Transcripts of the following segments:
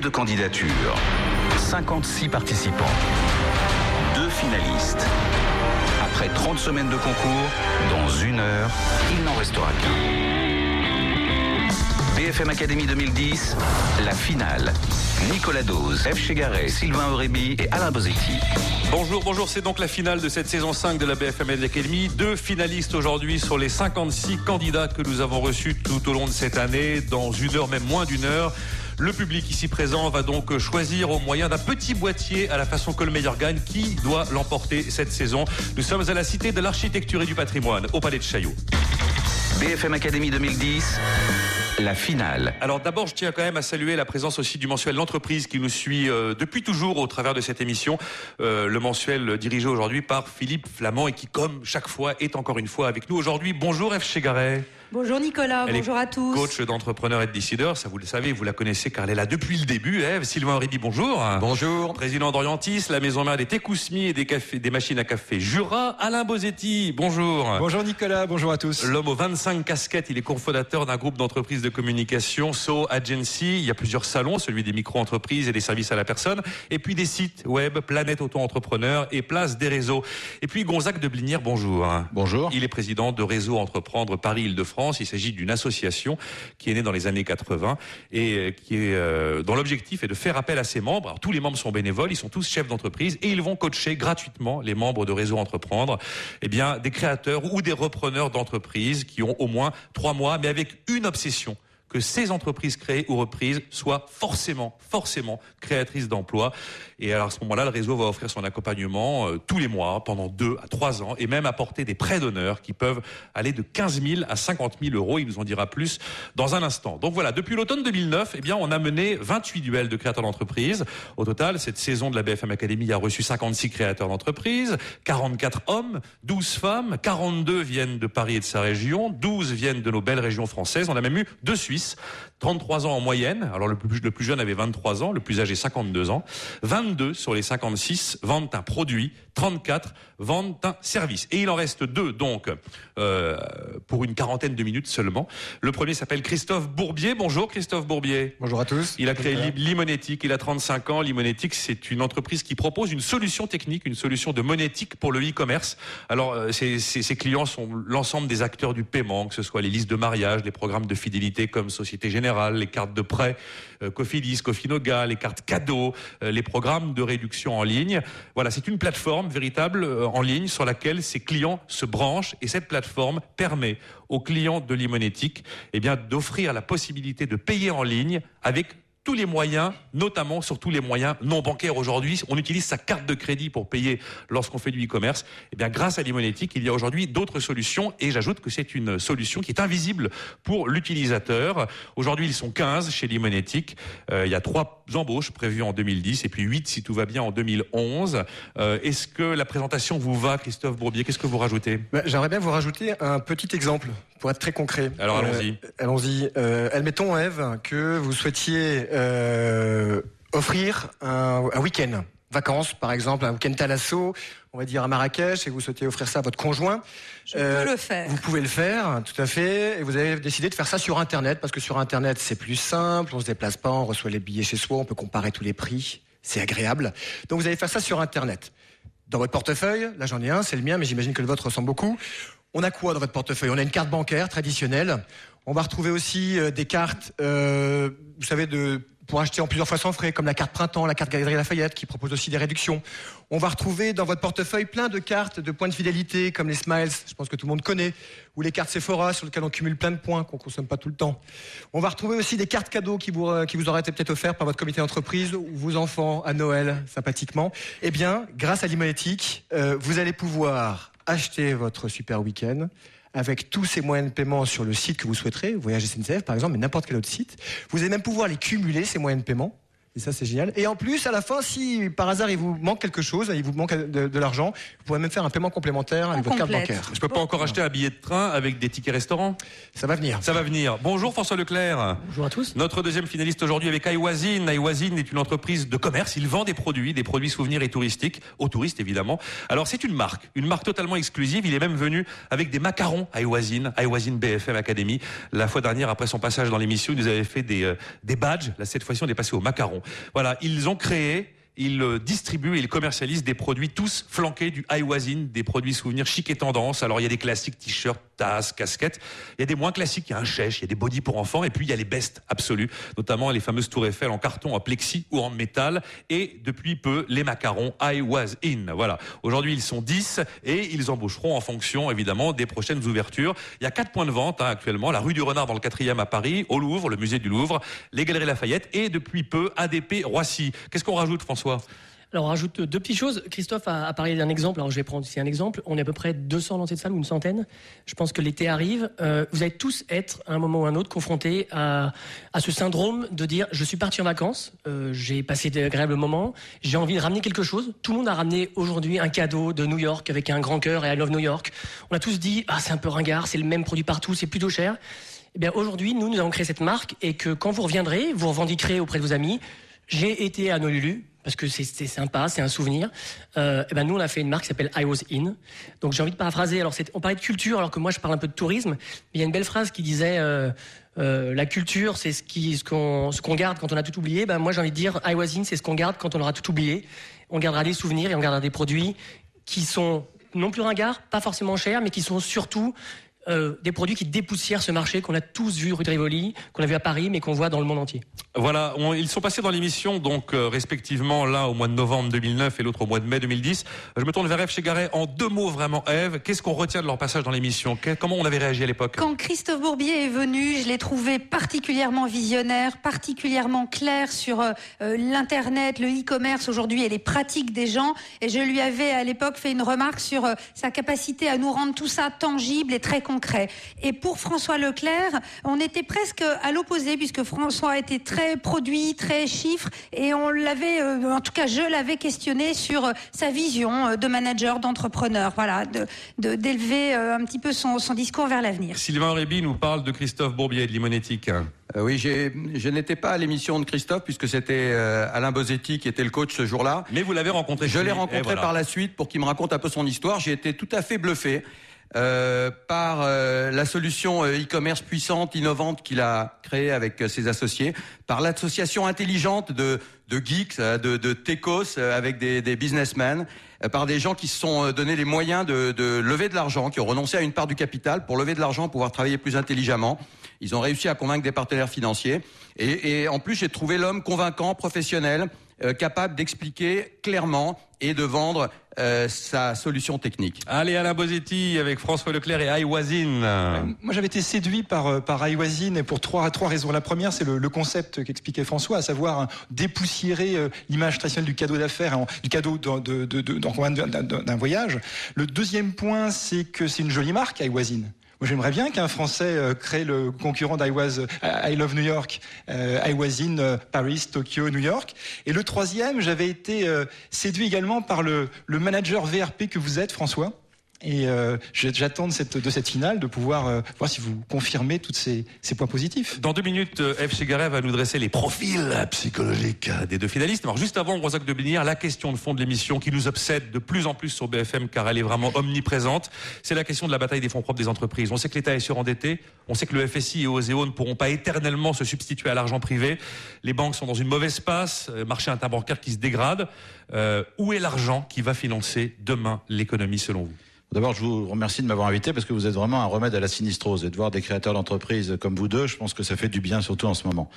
De candidatures, 56 participants, deux finalistes. Après 30 semaines de concours, dans une heure, il n'en restera qu'un. BFM Academy 2010, la finale. Nicolas Dose, F. Chegaray, Sylvain Aurébi et Alain Bosetti. Bonjour, bonjour, c'est donc la finale de cette saison 5 de la BFM Academy. Deux finalistes aujourd'hui sur les 56 candidats que nous avons reçus tout au long de cette année. Dans une heure, même moins d'une heure, le public ici présent va donc choisir au moyen d'un petit boîtier à la façon que le meilleur gagne qui doit l'emporter cette saison. Nous sommes à la Cité de l'Architecture et du Patrimoine, au Palais de Chaillot. BFM Academy 2010, la finale. Alors d'abord, je tiens quand même à saluer la présence aussi du mensuel L'entreprise qui nous suit euh, depuis toujours au travers de cette émission. Euh, le mensuel dirigé aujourd'hui par Philippe Flamand et qui, comme chaque fois, est encore une fois avec nous aujourd'hui. Bonjour F. Chegaray. Bonjour Nicolas, Elle est bonjour à tous. Coach d'entrepreneurs et de décideurs, ça vous le savez, vous la connaissez car elle est là depuis le début. Eve, Sylvain Ribi, bonjour. Bonjour. Président d'Orientis, la maison mère des Técousmi et des, cafés, des machines à café Jura. Alain Bosetti, bonjour. Bonjour Nicolas, bonjour à tous. L'homme aux 25 casquettes, il est cofondateur d'un groupe d'entreprises de communication, So Agency. Il y a plusieurs salons, celui des micro-entreprises et des services à la personne. Et puis des sites web, Planète Auto-Entrepreneur et Place des réseaux. Et puis Gonzague de Blinière, bonjour. Bonjour. Il est président de Réseau Entreprendre Paris-Île-de-France. Il s'agit d'une association qui est née dans les années 80 et euh, euh, dont l'objectif est de faire appel à ses membres. Tous les membres sont bénévoles, ils sont tous chefs d'entreprise et ils vont coacher gratuitement les membres de Réseau Entreprendre, eh des créateurs ou des repreneurs d'entreprises qui ont au moins trois mois, mais avec une obsession que ces entreprises créées ou reprises soient forcément, forcément créatrices d'emplois. Et alors à ce moment-là, le réseau va offrir son accompagnement euh, tous les mois, pendant deux à trois ans, et même apporter des prêts d'honneur qui peuvent aller de 15 000 à 50 000 euros. Il nous en dira plus dans un instant. Donc voilà, depuis l'automne 2009, eh bien, on a mené 28 duels de créateurs d'entreprises. Au total, cette saison de la BFM Academy a reçu 56 créateurs d'entreprises, 44 hommes, 12 femmes, 42 viennent de Paris et de sa région, 12 viennent de nos belles régions françaises. On a même eu deux Suisses Suisse. 33 ans en moyenne. Alors le plus, le plus jeune avait 23 ans, le plus âgé 52 ans. 22 sur les 56 vendent un produit, 34 vendent un service. Et il en reste deux donc euh, pour une quarantaine de minutes seulement. Le premier s'appelle Christophe Bourbier. Bonjour Christophe Bourbier. Bonjour à tous. Il a créé Li- Limonétique, il a 35 ans. Limonétique, c'est une entreprise qui propose une solution technique, une solution de monétique pour le e-commerce. Alors, euh, ses, ses- ses clients sont l'ensemble des acteurs du paiement, que ce soit les listes de mariage, les programmes de fidélité comme Société Générale, les cartes de prêt, euh, Cofidis, Cofinoga, les cartes cadeaux, euh, les programmes de réduction en ligne. Voilà, c'est une plateforme véritable euh, en ligne sur laquelle ses clients se branchent et cette plateforme permet aux clients de Limonétique eh bien, d'offrir la possibilité de payer en ligne avec tous les moyens, notamment sur tous les moyens non bancaires aujourd'hui. On utilise sa carte de crédit pour payer lorsqu'on fait du e-commerce. Eh bien, grâce à Limonétique, il y a aujourd'hui d'autres solutions et j'ajoute que c'est une solution qui est invisible pour l'utilisateur. Aujourd'hui, ils sont 15 chez Limonétique. Euh, il y a trois embauches prévues en 2010 et puis 8 si tout va bien en 2011. Euh, Est-ce que la présentation vous va, Christophe Bourbier? Qu'est-ce que vous rajoutez? Bah, J'aimerais bien vous rajouter un petit exemple pour être très concret. Alors, Euh, allons-y. allons-y. Euh, admettons, Eve, que vous souhaitiez euh, offrir un, un week-end. Vacances, par exemple, un week-end Thalasso, on va dire à Marrakech, et vous souhaitez offrir ça à votre conjoint. Je Euh, peux le faire. Vous pouvez le faire, tout à fait. Et vous avez décidé de faire ça sur Internet, parce que sur Internet, c'est plus simple, on se déplace pas, on reçoit les billets chez soi, on peut comparer tous les prix, c'est agréable. Donc vous allez faire ça sur Internet. Dans votre portefeuille, là j'en ai un, c'est le mien, mais j'imagine que le vôtre ressemble beaucoup. On a quoi dans votre portefeuille? On a une carte bancaire traditionnelle. On va retrouver aussi euh, des cartes, euh, vous savez, pour acheter en plusieurs fois sans frais, comme la carte Printemps, la carte Galerie Lafayette, qui propose aussi des réductions. On va retrouver dans votre portefeuille plein de cartes de points de fidélité, comme les Smiles, je pense que tout le monde connaît, ou les cartes Sephora, sur lesquelles on cumule plein de points qu'on consomme pas tout le temps. On va retrouver aussi des cartes cadeaux qui vous, euh, auraient été peut-être offertes par votre comité d'entreprise ou vos enfants à Noël, sympathiquement. Eh bien, grâce à l'Imonétique, euh, vous allez pouvoir acheter votre super week-end avec tous ces moyens de paiement sur le site que vous souhaiterez, Voyage SNCF par exemple, mais n'importe quel autre site. Vous allez même pouvoir les cumuler, ces moyens de paiement. Et ça, c'est génial. Et en plus, à la fin, si par hasard il vous manque quelque chose, il vous manque de, de l'argent, vous pourrez même faire un paiement complémentaire avec On votre carte bancaire. Je peux pas encore acheter un billet de train avec des tickets restaurants? Ça va venir. Ça va venir. Bonjour François Leclerc. Bonjour à tous. Notre deuxième finaliste aujourd'hui avec iWazin. iWazin est une entreprise de commerce. Il vend des produits, des produits souvenirs et touristiques, aux touristes évidemment. Alors c'est une marque, une marque totalement exclusive. Il est même venu avec des macarons iWazin, iWazin BFM Academy. La fois dernière, après son passage dans l'émission, il nous avait fait des, euh, des badges. Là, cette fois-ci, on est passé aux macarons. Voilà, ils ont créé il euh, distribue et il commercialise des produits tous flanqués du Iwasin, des produits souvenirs chic et tendance. Alors il y a des classiques t-shirts, tasses, casquettes. Il y a des moins classiques, il y a un chèche, il y a des bodys pour enfants et puis il y a les bestes absolus, notamment les fameuses tours Eiffel en carton, en plexi ou en métal et depuis peu les macarons Iwasin. Voilà. Aujourd'hui ils sont 10 et ils embaucheront en fonction évidemment des prochaines ouvertures. Il y a quatre points de vente hein, actuellement, la rue du Renard dans le 4e à Paris, au Louvre, le musée du Louvre, les Galeries Lafayette et depuis peu ADP Roissy. Qu'est-ce qu'on rajoute François? Alors, on rajoute deux petites choses. Christophe a, parlé d'un exemple. Alors, je vais prendre ici un exemple. On est à peu près 200 dans cette salle ou une centaine. Je pense que l'été arrive. Euh, vous allez tous être, à un moment ou à un autre, confrontés à, ce syndrome de dire je suis parti en vacances, euh, j'ai passé d'agréables moments, j'ai envie de ramener quelque chose. Tout le monde a ramené aujourd'hui un cadeau de New York avec un grand cœur et I love New York. On a tous dit ah, c'est un peu ringard, c'est le même produit partout, c'est plutôt cher. Eh bien, aujourd'hui, nous, nous avons créé cette marque et que quand vous reviendrez, vous revendiquerez auprès de vos amis j'ai été à Nolulu parce que c'est sympa, c'est un souvenir. Euh, eh ben nous, on a fait une marque qui s'appelle I Was In. Donc j'ai envie de paraphraser. Alors on parlait de culture, alors que moi je parle un peu de tourisme. Il y a une belle phrase qui disait euh, euh, la culture, c'est ce qu'on garde quand on a tout oublié. Ben moi j'ai envie de dire I Was In, c'est ce qu'on garde quand on aura tout oublié. On gardera des souvenirs et on gardera des produits qui sont non plus ringards, pas forcément chers, mais qui sont surtout euh, des produits qui dépoussièrent ce marché qu'on a tous vu rue de Rivoli, qu'on a vu à Paris, mais qu'on voit dans le monde entier. Voilà, ils sont passés dans l'émission, donc euh, respectivement là au mois de novembre 2009 et l'autre au mois de mai 2010. Je me tourne vers Eve Chegaray en deux mots vraiment. Eve, qu'est-ce qu'on retient de leur passage dans l'émission? Comment on avait réagi à l'époque? Quand Christophe Bourbier est venu, je l'ai trouvé particulièrement visionnaire, particulièrement clair sur euh, l'internet, le e-commerce aujourd'hui et les pratiques des gens. Et je lui avais à l'époque fait une remarque sur sa capacité à nous rendre tout ça tangible et très concret. Et pour François Leclerc, on était presque à l'opposé puisque François était très produit, très chiffre et on l'avait, euh, en tout cas je l'avais questionné sur euh, sa vision euh, de manager, d'entrepreneur, voilà, de d'élever un petit peu son, son discours vers l'avenir. Sylvain Réby nous parle de Christophe Bourbier de Limonétique. oui, je n'étais pas à l'émission de Christophe puisque c'était Alain Bosetti qui était le coach ce jour-là. Mais vous l'avez rencontré. Je l'ai rencontré par la suite pour qu'il me raconte un peu son histoire. J'ai été tout à fait bluffé. Euh, par euh, la solution euh, e-commerce puissante, innovante qu'il a créée avec ses associés, par l'association intelligente de, de geeks, de, de techos avec des, des businessmen, par des gens qui se sont donné les moyens de, de lever de l'argent, qui ont renoncé à une part du capital pour lever de l'argent, pouvoir travailler plus intelligemment. Ils ont réussi à convaincre des partenaires financiers. Et, et en plus, j'ai trouvé l'homme convaincant, professionnel, capable d'expliquer clairement et de vendre euh, sa solution technique. Allez, Alain Bosetti avec François Leclerc et Iwasin. Euh, moi, j'avais été séduit par, euh, par Iwasin et pour trois, trois raisons. La première, c'est le, le, concept qu'expliquait François, à savoir hein, dépoussiérer l'image traditionnelle du cadeau d'affaires, du cadeau d'un de, de, de, voyage. Le deuxième point, c'est que c'est une jolie marque, Iwasin j'aimerais bien qu'un Français euh, crée le concurrent d'I euh, I Love New York, euh, I was in Paris, Tokyo, New York. Et le troisième, j'avais été séduit également par le manager VRP que vous êtes, François. Et euh, j'attends de cette, de cette finale de pouvoir euh, voir si vous confirmez tous ces, ces, points positifs. Dans deux minutes, euh, Chegaray va nous dresser les profils psychologiques des deux finalistes. Alors juste avant, Rosac de Bénir, la question de fond de l'émission qui nous obsède de plus en plus sur BFM car elle est vraiment omniprésente, c'est la question de la bataille des fonds propres des entreprises. On sait que l'État est surendetté, on sait que le FSI et OSEO ne pourront pas éternellement se substituer à l'argent privé. Les banques sont dans une mauvaise passe, marché interbancaire qui se dégrade. Euh, où est l'argent qui va financer demain l'économie selon vous? D'abord, je vous remercie de m'avoir invité parce que vous êtes vraiment un remède à la sinistrose. Et de voir des créateurs d'entreprises comme vous deux, je pense que ça fait du bien, surtout en ce moment.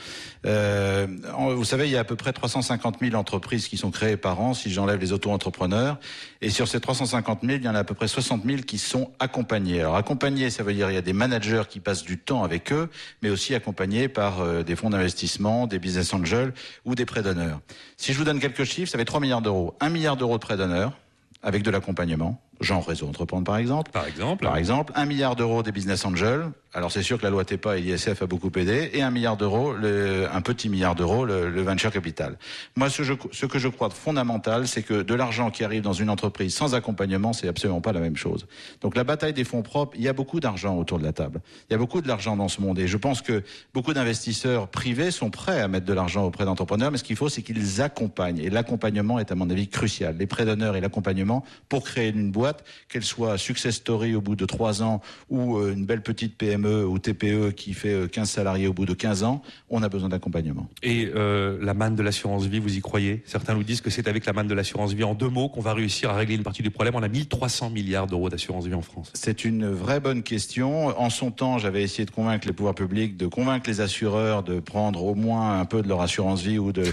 Euh, vous savez, il y a à peu près 350 000 entreprises qui sont créées par an, si j'enlève les auto-entrepreneurs. Et sur ces 350 000, il y en a à peu près 60 000 qui sont accompagnés. Alors accompagnés, ça veut dire il y a des managers qui passent du temps avec eux, mais aussi accompagnés par euh, des fonds d'investissement, des business angels ou des prêts d'honneur. Si je vous donne quelques chiffres, ça fait 3 milliards d'euros. 1 milliard d'euros de prêts d'honneur avec de l'accompagnement genre réseau entreprendre par exemple. Par exemple. Par exemple, un milliard d'euros des business angels. Alors c'est sûr que la loi TEPA et l'ISF a beaucoup aidé et un milliard d'euros, un petit milliard d'euros, le, venture capital. Moi, ce, ce, que je crois fondamental, c'est que de l'argent qui arrive dans une entreprise sans accompagnement, c'est absolument pas la même chose. Donc la bataille des fonds propres, il y a beaucoup d'argent autour de la table. Il y a beaucoup de l'argent dans ce monde et je pense que beaucoup d'investisseurs privés sont prêts à mettre de l'argent auprès d'entrepreneurs, mais ce qu'il faut, c'est qu'ils accompagnent. Et l'accompagnement est à mon avis crucial. Les prêts d'honneur et l'accompagnement pour créer une boîte qu'elle soit success story au bout de trois ans ou euh, une belle petite PME PME ou TPE qui fait 15 salariés au bout de 15 ans, on a besoin d'accompagnement. Et la manne de l'assurance vie, vous y croyez? Certains nous disent que c'est avec la manne de l'assurance vie en deux mots qu'on va réussir à régler une partie du problème. On a 1300 milliards d'euros d'assurance vie en France. C'est une vraie bonne question. En son temps, j'avais essayé de convaincre les pouvoirs publics, de convaincre les assureurs de prendre au moins un peu de leur assurance vie ou de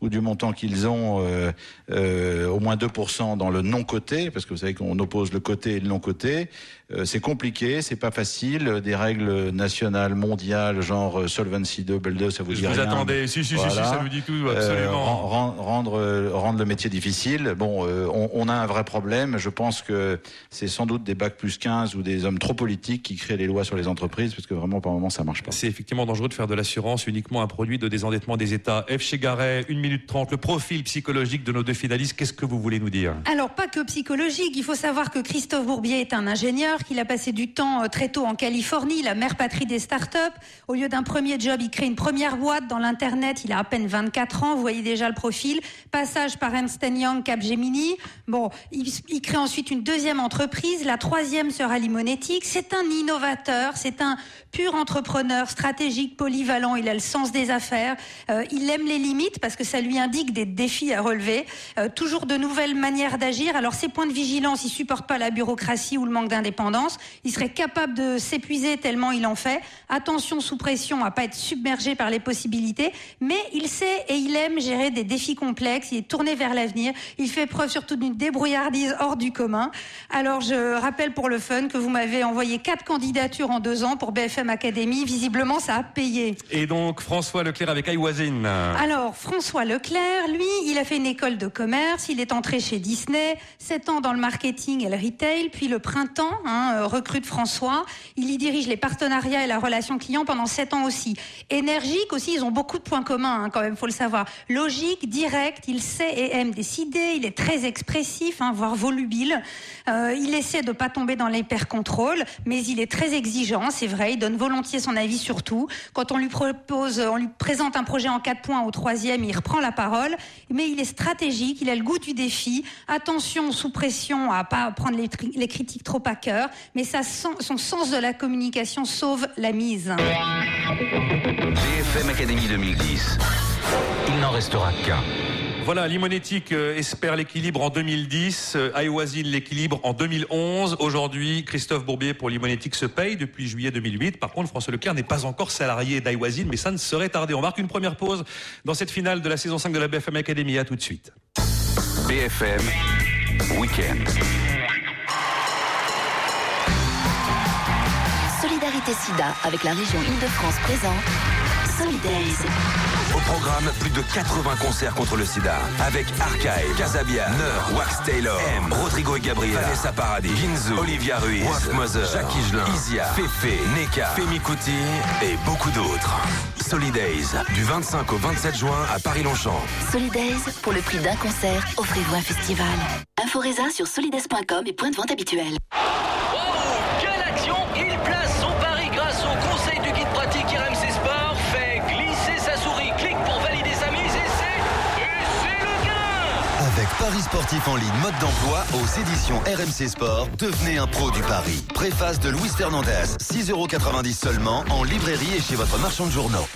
ou du montant qu'ils ont, euh, euh, au moins 2% dans le non-coté, parce que vous savez qu'on oppose le côté et le non-coté. Euh, c'est compliqué, c'est pas facile. Des règles nationales, mondiales, genre Solvency 2, BEL 2, ça vous dit rien. Vous attendez, si, si, si, ça vous dit tout, absolument. rendre, rendre le métier difficile. Bon, on, on, a un vrai problème. Je pense que c'est sans doute des bacs plus 15 ou des hommes trop politiques qui créent les lois sur les entreprises, parce que vraiment, par moment, ça marche pas. C'est effectivement dangereux de faire de l'assurance uniquement un produit de désendettement des États. F. Chegaray, une minute 30, le profil psychologique de nos deux finalistes, qu'est-ce que vous voulez nous dire? Alors, pas que psychologique, il faut savoir que Christophe Bourbier est un ingénieur, qu'il a passé du temps euh, très tôt en Californie, la mère patrie des startups. Au lieu d'un premier job, il crée une première boîte dans l'Internet, il a à peine 24 ans, vous voyez déjà le profil. Passage par Ernst Young, Capgemini. Bon, il, il crée ensuite une deuxième entreprise, la troisième sera Limonetic. C'est un innovateur, c'est un pur entrepreneur stratégique, polyvalent, il a le sens des affaires, euh, il aime les limites parce que ça lui indique des défis à relever, euh, toujours de nouvelles manières d'agir. Alors ses points de vigilance, il supporte pas la bureaucratie ou le manque d'indépendance, il serait capable de s'épuiser tellement il en fait. Attention sous pression à pas être submergé par les possibilités, mais il sait et il aime gérer des défis complexes, il est tourné vers l'avenir, il fait preuve surtout d'une débrouillardise hors du commun. Alors je rappelle pour le fun que vous m'avez envoyé quatre candidatures en deux ans pour BFM Académie. Visiblement, ça a payé. Et donc, François Leclerc avec Aïwazine. Alors, François Leclerc, lui, il a fait une école de commerce. Il est entré chez Disney. Sept ans dans le marketing et le retail. Puis le printemps, hein, euh, recrute François. Il y dirige les partenariats et la relation client pendant sept ans aussi. Énergique aussi, ils ont beaucoup de points communs, hein, quand même, faut le savoir. Logique, direct, il sait et aime décider. Il est très expressif, hein, voire volubile. Euh, il essaie de pas tomber dans l'hyper-contrôle, mais il est très exigeant, c'est vrai. Il donne volontiers son avis sur tout. Quand on lui propose, on lui présente un projet en quatre points au troisième, il reprend la parole. Mais il est stratégique, il a le goût du défi. Attention, sous pression, à pas prendre les, critiques trop à cœur. Mais son sens de la communication sauve la mise. BFM Académie 2010. Il n'en restera qu'un. Voilà, Limonétique euh, espère l'équilibre en 2010, euh, l'équilibre en 2011. Aujourd'hui, Christophe Bourbier pour Limonétique se paye depuis juillet 2008. Par contre, François Leclerc n'est pas encore salarié d'Iwazine, mais ça ne serait tardé. On marque une première pause dans cette finale de la saison 5 de la BFM Academy. À tout de suite. BFM Weekend. Solidarité SIDA avec la région Île-de-France présente Solidaise. Au programme, plus de 80 concerts contre le sida. Avec Archive, Casabia, Neur, Wax Taylor, M, Rodrigo et Gabriel, Vanessa Paradis, Ginzo, Olivia Ruiz, Wolf Mother, Jacques Higelin, Isia, Fefe, Neka, Femi Kuti et beaucoup d'autres. Solidays, du 25 au 27 juin à Paris-Longchamp. Solidays, pour le prix d'un concert, offrez-vous un festival. Inforesa sur solidays.com et point de vente habituel. Paris sportif en ligne mode d'emploi aux éditions RMC Sport. Devenez un pro du Paris. Préface de Louis Fernandez. 6,90€ seulement en librairie et chez votre marchand de journaux.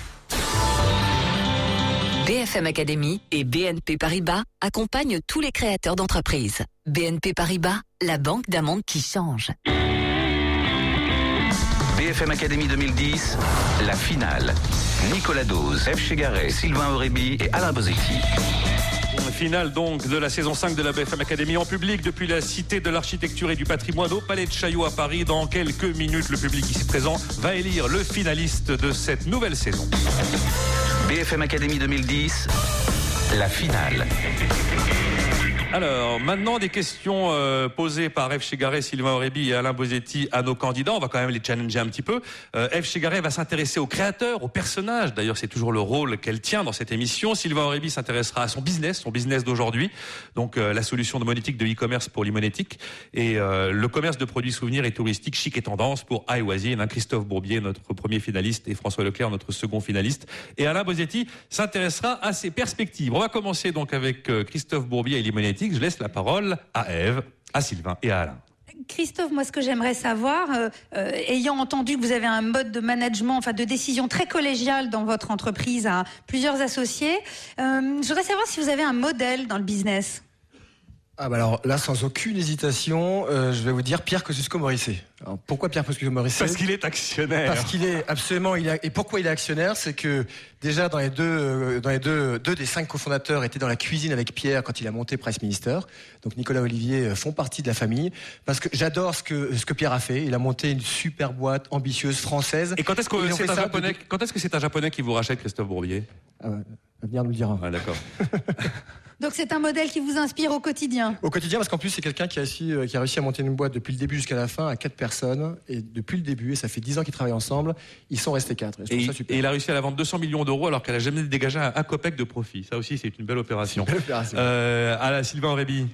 BFM Academy et BNP Paribas accompagnent tous les créateurs d'entreprises. BNP Paribas, la banque d'un monde qui change. BFM Academy 2010, la finale. Nicolas Dose, F. Chegaray, Sylvain Aurébi et Alain Bosetti. Finale donc de la saison 5 de la BFM Academy en public depuis la Cité de l'Architecture et du Patrimoine au Palais de Chaillot à Paris. Dans quelques minutes, le public ici présent va élire le finaliste de cette nouvelle saison. BFM Academy 2010, la finale. Alors, maintenant, des questions euh, posées par F. Chegaray, Sylvain Aurébi et Alain Bosetti à nos candidats. On va quand même les challenger un petit peu. Euh, F. Va s'intéresser aux créateurs, aux personnages. D'ailleurs, c'est toujours le rôle qu'elle tient dans cette émission. Sylvain Aurébi s'intéressera à son business, son business d'aujourd'hui. Donc, euh, la solution de monétique de e-commerce pour l'imonétique. Et le commerce de produits souvenirs et touristiques chic et tendance pour iWazine. Hein, Christophe Bourbier, notre premier finaliste, et François Leclerc, notre second finaliste. Et Alain Bosetti s'intéressera à ses perspectives. On va commencer donc avec Christophe Bourbier et l'imonétique je laisse la parole à Eve, à Sylvain et à Alain. Christophe, moi, ce que j'aimerais savoir, euh, euh, ayant entendu que vous avez un mode de management, enfin de décision très collégial dans votre entreprise à plusieurs associés, euh, je voudrais savoir si vous avez un modèle dans le business. Ah bah alors là, sans aucune hésitation, euh, je vais vous dire Pierre Kosciusko-Morizet. Pourquoi Pierre Kosciusko-Morizet Parce qu'il est actionnaire. Parce qu'il est absolument. Il et pourquoi il est actionnaire? C'est que déjà dans les deux, euh, dans les deux, deux des cinq cofondateurs étaient dans la cuisine avec Pierre quand il a monté Presse Minister. Donc Nicolas Olivier euh, font partie de la famille. Parce que j'adore ce que ce que Pierre a fait. Il a monté une super boîte ambitieuse française. Et quand est-ce que c'est un japonais Quand est-ce que c'est un japonais qui vous rachète, Christophe Bourbier? Ah ouais, L'avenir nous le dira. Ah, D'accord. Donc c'est un modèle qui vous inspire au quotidien. Au quotidien, parce qu'en plus, c'est quelqu'un qui, a réussi- euh, qui a réussi à monter une boîte depuis le début jusqu'à la fin à quatre personnes. Et depuis le début, et ça fait dix ans qu'ils travaillent ensemble, ils sont restés quatre. Et Et, il- ça super. et il a réussi à la vendre 200 millions d'euros alors qu'elle a jamais dégagé un, un copec de profit. Ça aussi, c'est une belle opération. Belle opération. Euh, à la Sylvain Réby.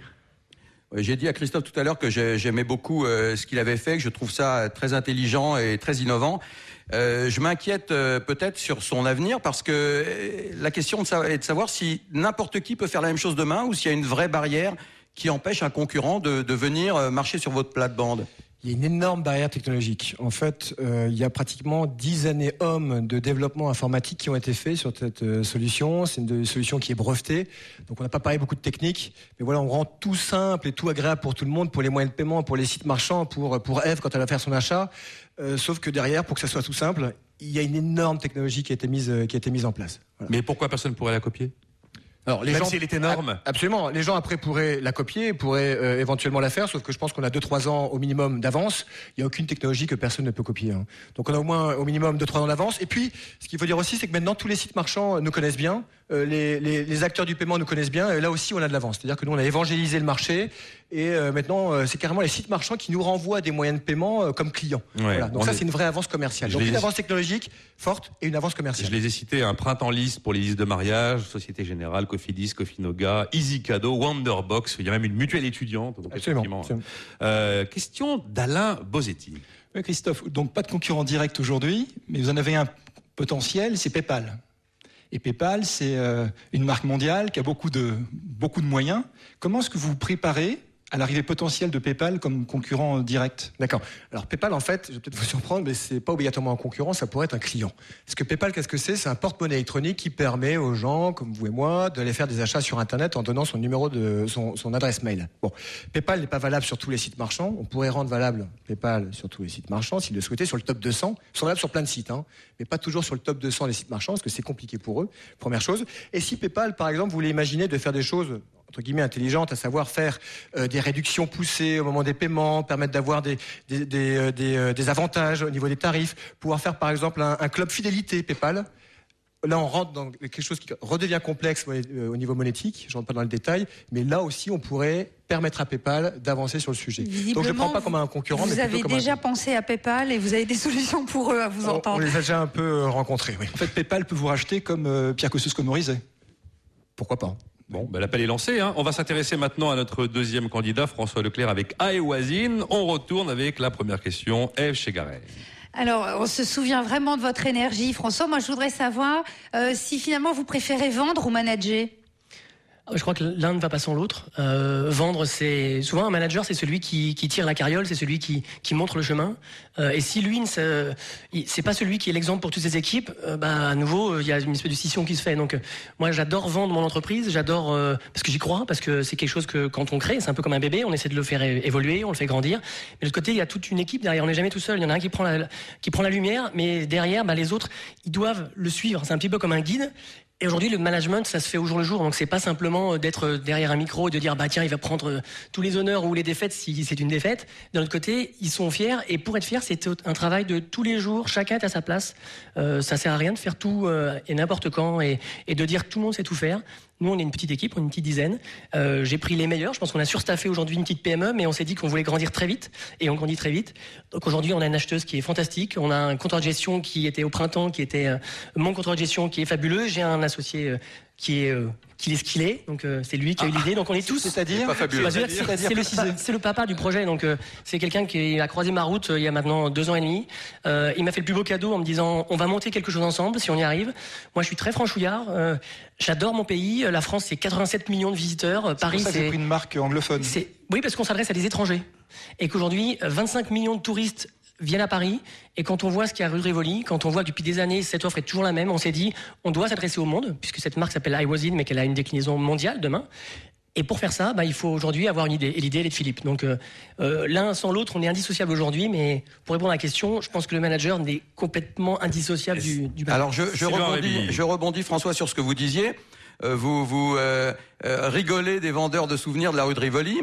Ouais, J'ai dit à Christophe tout à l'heure que j'ai- j'aimais beaucoup euh, ce qu'il avait fait, que je trouve ça très intelligent et très innovant. Euh, je m'inquiète euh, peut-être sur son avenir parce que euh, la question est de savoir si n'importe qui peut faire la même chose demain ou s'il y a une vraie barrière qui empêche un concurrent de, de venir marcher sur votre plate-bande. Il y a une énorme barrière technologique. En fait, euh, il y a pratiquement 10 années hommes de développement informatique qui ont été faits sur cette euh, solution. C'est une solution qui est brevetée. Donc on n'a pas parlé beaucoup de technique. Mais voilà, on rend tout simple et tout agréable pour tout le monde, pour les moyens de paiement, pour les sites marchands, pour, pour Eve quand elle va faire son achat. Euh, sauf que derrière, pour que ça soit tout simple, il y a une énorme technologie qui a été mise, qui a été mise en place. Mais pourquoi personne ne pourrait la copier? Alors, les Même gens, si elle est énorme. Ab- Absolument. Les gens après pourraient la copier, pourraient euh, éventuellement la faire, sauf que je pense qu'on a 2-3 ans au minimum d'avance. Il n'y a aucune technologie que personne ne peut copier. hein. Donc on a au moins au minimum 2-3 ans d'avance. Et puis, ce qu'il faut dire aussi, c'est que maintenant tous les sites marchands nous connaissent bien, euh, les, les- les acteurs du paiement nous connaissent bien, et là aussi on a de l'avance. C'est-à-dire que nous on a évangélisé le marché, et euh, maintenant euh, c'est carrément les sites marchands qui nous renvoient des moyens de paiement euh, comme clients. Ouais, Voilà. Donc on ça est- c'est une vraie avance commerciale. Je Donc les une avance technologique forte et une avance commerciale. Je les ai cités, un printemps liste pour les listes de mariage, Société Générale, Cofidis, Cofinoga, Easy Cadeau, Wonderbox, il y a même une mutuelle étudiante. Donc Absolument. Euh, question d'Alain Bosetti. Oui, Christophe, donc pas de concurrent direct aujourd'hui, mais vous en avez un potentiel, c'est PayPal. Et PayPal, c'est euh, une marque mondiale qui a beaucoup de, beaucoup de moyens. Comment est-ce que vous vous préparez à l'arrivée potentielle de PayPal comme concurrent direct D'accord. Alors PayPal, en fait, je vais peut-être vous surprendre, mais c'est pas obligatoirement un concurrent, ça pourrait être un client. Parce que PayPal, qu'est-ce que c'est? C'est un porte-monnaie électronique qui permet aux gens, comme vous et moi, d'aller faire des achats sur Internet en donnant son numéro de son, son adresse mail. Bon, PayPal n'est pas valable sur tous les sites marchands. On pourrait rendre valable PayPal sur tous les sites marchands s'ils le souhaitaient, sur le top 200. Ils sont valables sur plein de sites, hein, mais pas toujours sur le top 200 des sites marchands, parce que c'est compliqué pour eux. Première chose. Et si PayPal, par exemple, voulait imaginer de faire des choses entre guillemets intelligentes, à savoir faire euh, des réductions poussées au moment des paiements, permettre d'avoir des, des, des, euh, des, euh, des avantages au niveau des tarifs, pouvoir faire par exemple un, un club fidélité PayPal. Là, on rentre dans quelque chose qui redevient complexe au niveau monétique. Je rentre pas dans le détail, mais là aussi, on pourrait permettre à PayPal d'avancer sur le sujet. Donc, je ne le prends pas comme un concurrent, Vous mais plutôt avez comme un- déjà pensé à PayPal et vous avez des solutions pour eux à vous on, on entendre. les a déjà un peu rencontrés, oui. En fait, PayPal peut vous racheter comme Pierre Kosciusko-Morizet. Pourquoi pas? Bon, ben, l'appel est lancé. Hein. On va s'intéresser maintenant à notre deuxième candidat, François Leclerc, avec Aéwazine. On retourne avec la première question, Eve Chegaray. Alors, on se souvient vraiment de votre énergie, François. Moi, je voudrais savoir euh, si finalement vous préférez vendre ou manager. Je crois que l'un ne va pas sans l'autre. Euh, vendre, c'est souvent un manager, c'est celui qui, qui tire la carriole, c'est celui qui, qui montre le chemin. Euh, et si lui, c'est pas celui qui est l'exemple pour toutes ses équipes, euh, bah à nouveau, il y a une espèce de scission qui se fait. Donc, euh, moi, j'adore vendre mon entreprise, j'adore euh, parce que j'y crois, parce que c'est quelque chose que quand on crée, c'est un peu comme un bébé, on essaie de le faire évoluer, on le fait grandir. Mais de l'autre côté, il y a toute une équipe derrière. On n'est jamais tout seul. Il y en a un qui prend la, qui prend la lumière, mais derrière, bah, les autres, ils doivent le suivre. C'est un petit peu comme un guide. Et aujourd'hui, le management, ça se fait au jour le jour. Donc, c'est pas simplement euh, d'être euh, derrière un micro et de dire, bah tiens, il va prendre euh, tous les honneurs ou les défaites si c'est une défaite. D'un autre côté, ils sont fiers. Et pour être fiers, c'est un travail de tous les jours. Chacun est à sa place. Euh, ça sert à rien de faire tout euh, et n'importe quand et, et de dire que tout le monde sait tout faire. Nous, on est une petite équipe, on est une petite dizaine. Euh, J'ai pris les meilleurs. Je pense qu'on a surstaffé aujourd'hui une petite PME, mais on s'est dit qu'on voulait grandir très vite et on grandit très vite. Donc aujourd'hui, on a une acheteuse qui est fantastique. On a un compteur de gestion qui était au printemps, qui était euh, mon compteur de gestion qui est fabuleux. J'ai un associé euh, qui est euh, qu'il est ce qu'il est. Donc euh, c'est lui qui a eu l'idée. Donc on est tous. C'est-à-dire. Bah, c'est- c'est le, papa- c'est le papa du projet. Donc euh, c'est quelqu'un qui a croisé ma route euh, il y a maintenant deux ans et demi. Euh, il m'a fait le plus beau cadeau en me disant on va monter quelque chose ensemble si on y arrive. Moi je suis très franchouillard. euh, J'adore mon pays. La France c'est 87 millions de visiteurs. Paris c'est pris une marque anglophone. Oui, parce qu'on s'adresse à des étrangers. Et qu'aujourd'hui, euh, 25 millions de touristes viennent à Paris. Et quand on voit ce qu'il y a à rue de Rivoli, quand on voit que depuis des années, cette offre est toujours la même, on s'est dit, on doit s'adresser au monde, puisque cette marque s'appelle I Was In, mais qu'elle a une déclinaison mondiale demain. Et pour faire ça, bah, il faut aujourd'hui avoir une idée. Et l'idée, elle est de Philippe. Donc, euh, euh, l'un sans l'autre, on est indissociable aujourd'hui. Mais pour répondre à la question, je pense que le manager n'est complètement indissociable du, du. Alors je, rebondis, je rebondis François sur ce que vous disiez. Euh, vous vous euh, euh, rigolez des vendeurs de souvenirs de la rue de Rivoli.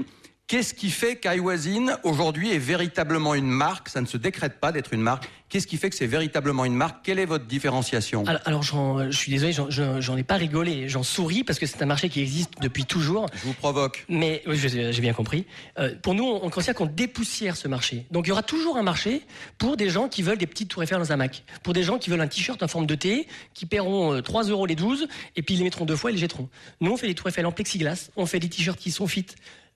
Qu'est-ce qui fait qu'Iwasin aujourd'hui est véritablement une marque? Ça ne se décrète pas d'être une marque. Qu'est-ce qui fait que c'est véritablement une marque? Quelle est votre différenciation? Alors, alors, j'en- je suis désolé, j'en- ai pas rigolé, j'en souris parce que c'est un marché qui existe depuis toujours. Je vous provoque. Mais oui, j'ai bien compris. Euh, pour nous, on, on considère qu'on dépoussière ce marché. Donc il y aura toujours un marché pour des gens qui veulent des petites tours Eiffel dans un Mac, pour des gens qui veulent un t-shirt en forme de T, qui paieront euh, 3 euros les 12 et puis ils les mettront deux fois et les jetteront. Nous, on fait des tours Eiffel en plexiglas, on fait des t-shirts qui sont fit.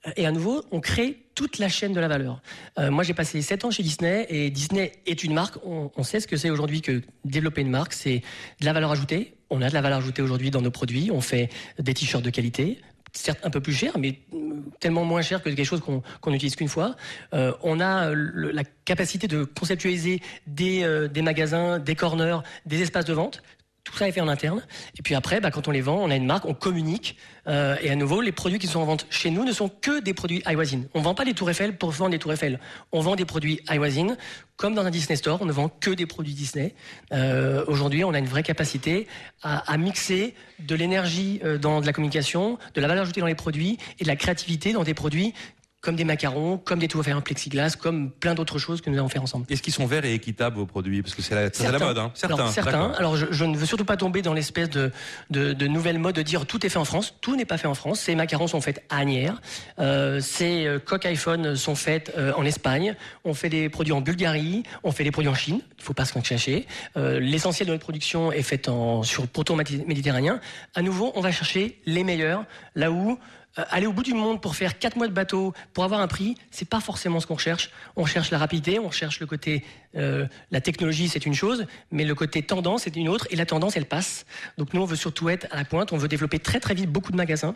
Euh, Et à nouveau, on crée toute la chaîne de la valeur. Euh, moi, j'ai passé 7 ans chez Disney et Disney est une marque. On, sait ce que c'est aujourd'hui que développer une marque, c'est de la valeur ajoutée. On a de la valeur ajoutée aujourd'hui dans nos produits. On fait des t-shirts de qualité, certes un peu plus cher, mais euh, tellement moins cher que quelque chose qu'on qu'on n'utilise qu'une fois. On a la capacité de conceptualiser des, des magasins, des corners, des espaces de vente. Tout ça est fait en interne. Et puis après, bah, quand on les vend, on a une marque, on communique. Euh, et à nouveau, les produits qui sont en vente chez nous ne sont que des produits iWasin. On vend pas des tours Eiffel pour vendre des tours Eiffel. On vend des produits iWasin. Comme dans un Disney Store, on ne vend que des produits Disney. Euh, Aujourd'hui, on a une vraie capacité à, à mixer de l'énergie euh, dans de la communication, de la valeur ajoutée dans les produits et de la créativité dans des produits comme des macarons, comme des tours Eiffel en plexiglas, comme plein d'autres choses que nous allons faire ensemble. Est-ce qu'ils sont verts et équitables vos produits? Parce que c'est la, la mode, hein. Certains. Alors, certains. Alors, je, je ne veux surtout pas tomber dans l'espèce de, de, de nouvelle mode de dire tout est fait en France. Tout n'est pas fait en France. Ces macarons sont faits à Agnières. Euh, ces euh, coques iPhone sont faites euh, en Espagne. On fait des produits en Bulgarie. On fait des produits en Chine. Il faut pas se cacher. Euh, L'essentiel de notre production est fait en, sur pourtour mati- méditerranéen. À nouveau, on va chercher les meilleurs là où euh, aller au bout du monde pour faire quatre mois de bateau pour avoir un prix, c'est pas forcément ce qu'on recherche. On cherche la rapidité, on cherche le côté, euh, la technologie c'est une chose, mais le côté tendance c'est une autre, et la tendance elle passe. Donc nous on veut surtout être à la pointe, on veut développer très très vite beaucoup de magasins.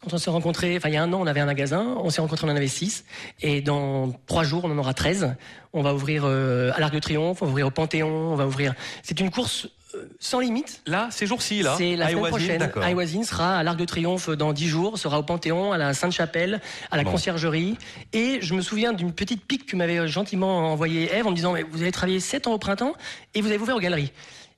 Quand on s'est rencontrés, enfin il y a un an on avait un magasin, on s'est rencontrés on en avait six, et dans trois jours on en aura 13. On va ouvrir euh, à l'Arc de Triomphe, on va ouvrir au Panthéon, on va ouvrir. C'est une course sans limite. Là, ces jours-ci, là. C'est la semaine prochaine. Iwasin sera à l'Arc de Triomphe dans 10 jours, sera au Panthéon, à la Sainte-Chapelle, à la Bon. Conciergerie. Et je me souviens d'une petite pique que m'avait gentiment envoyée Eve en me disant Vous avez travaillé 7 ans au printemps et vous avez ouvert aux galeries.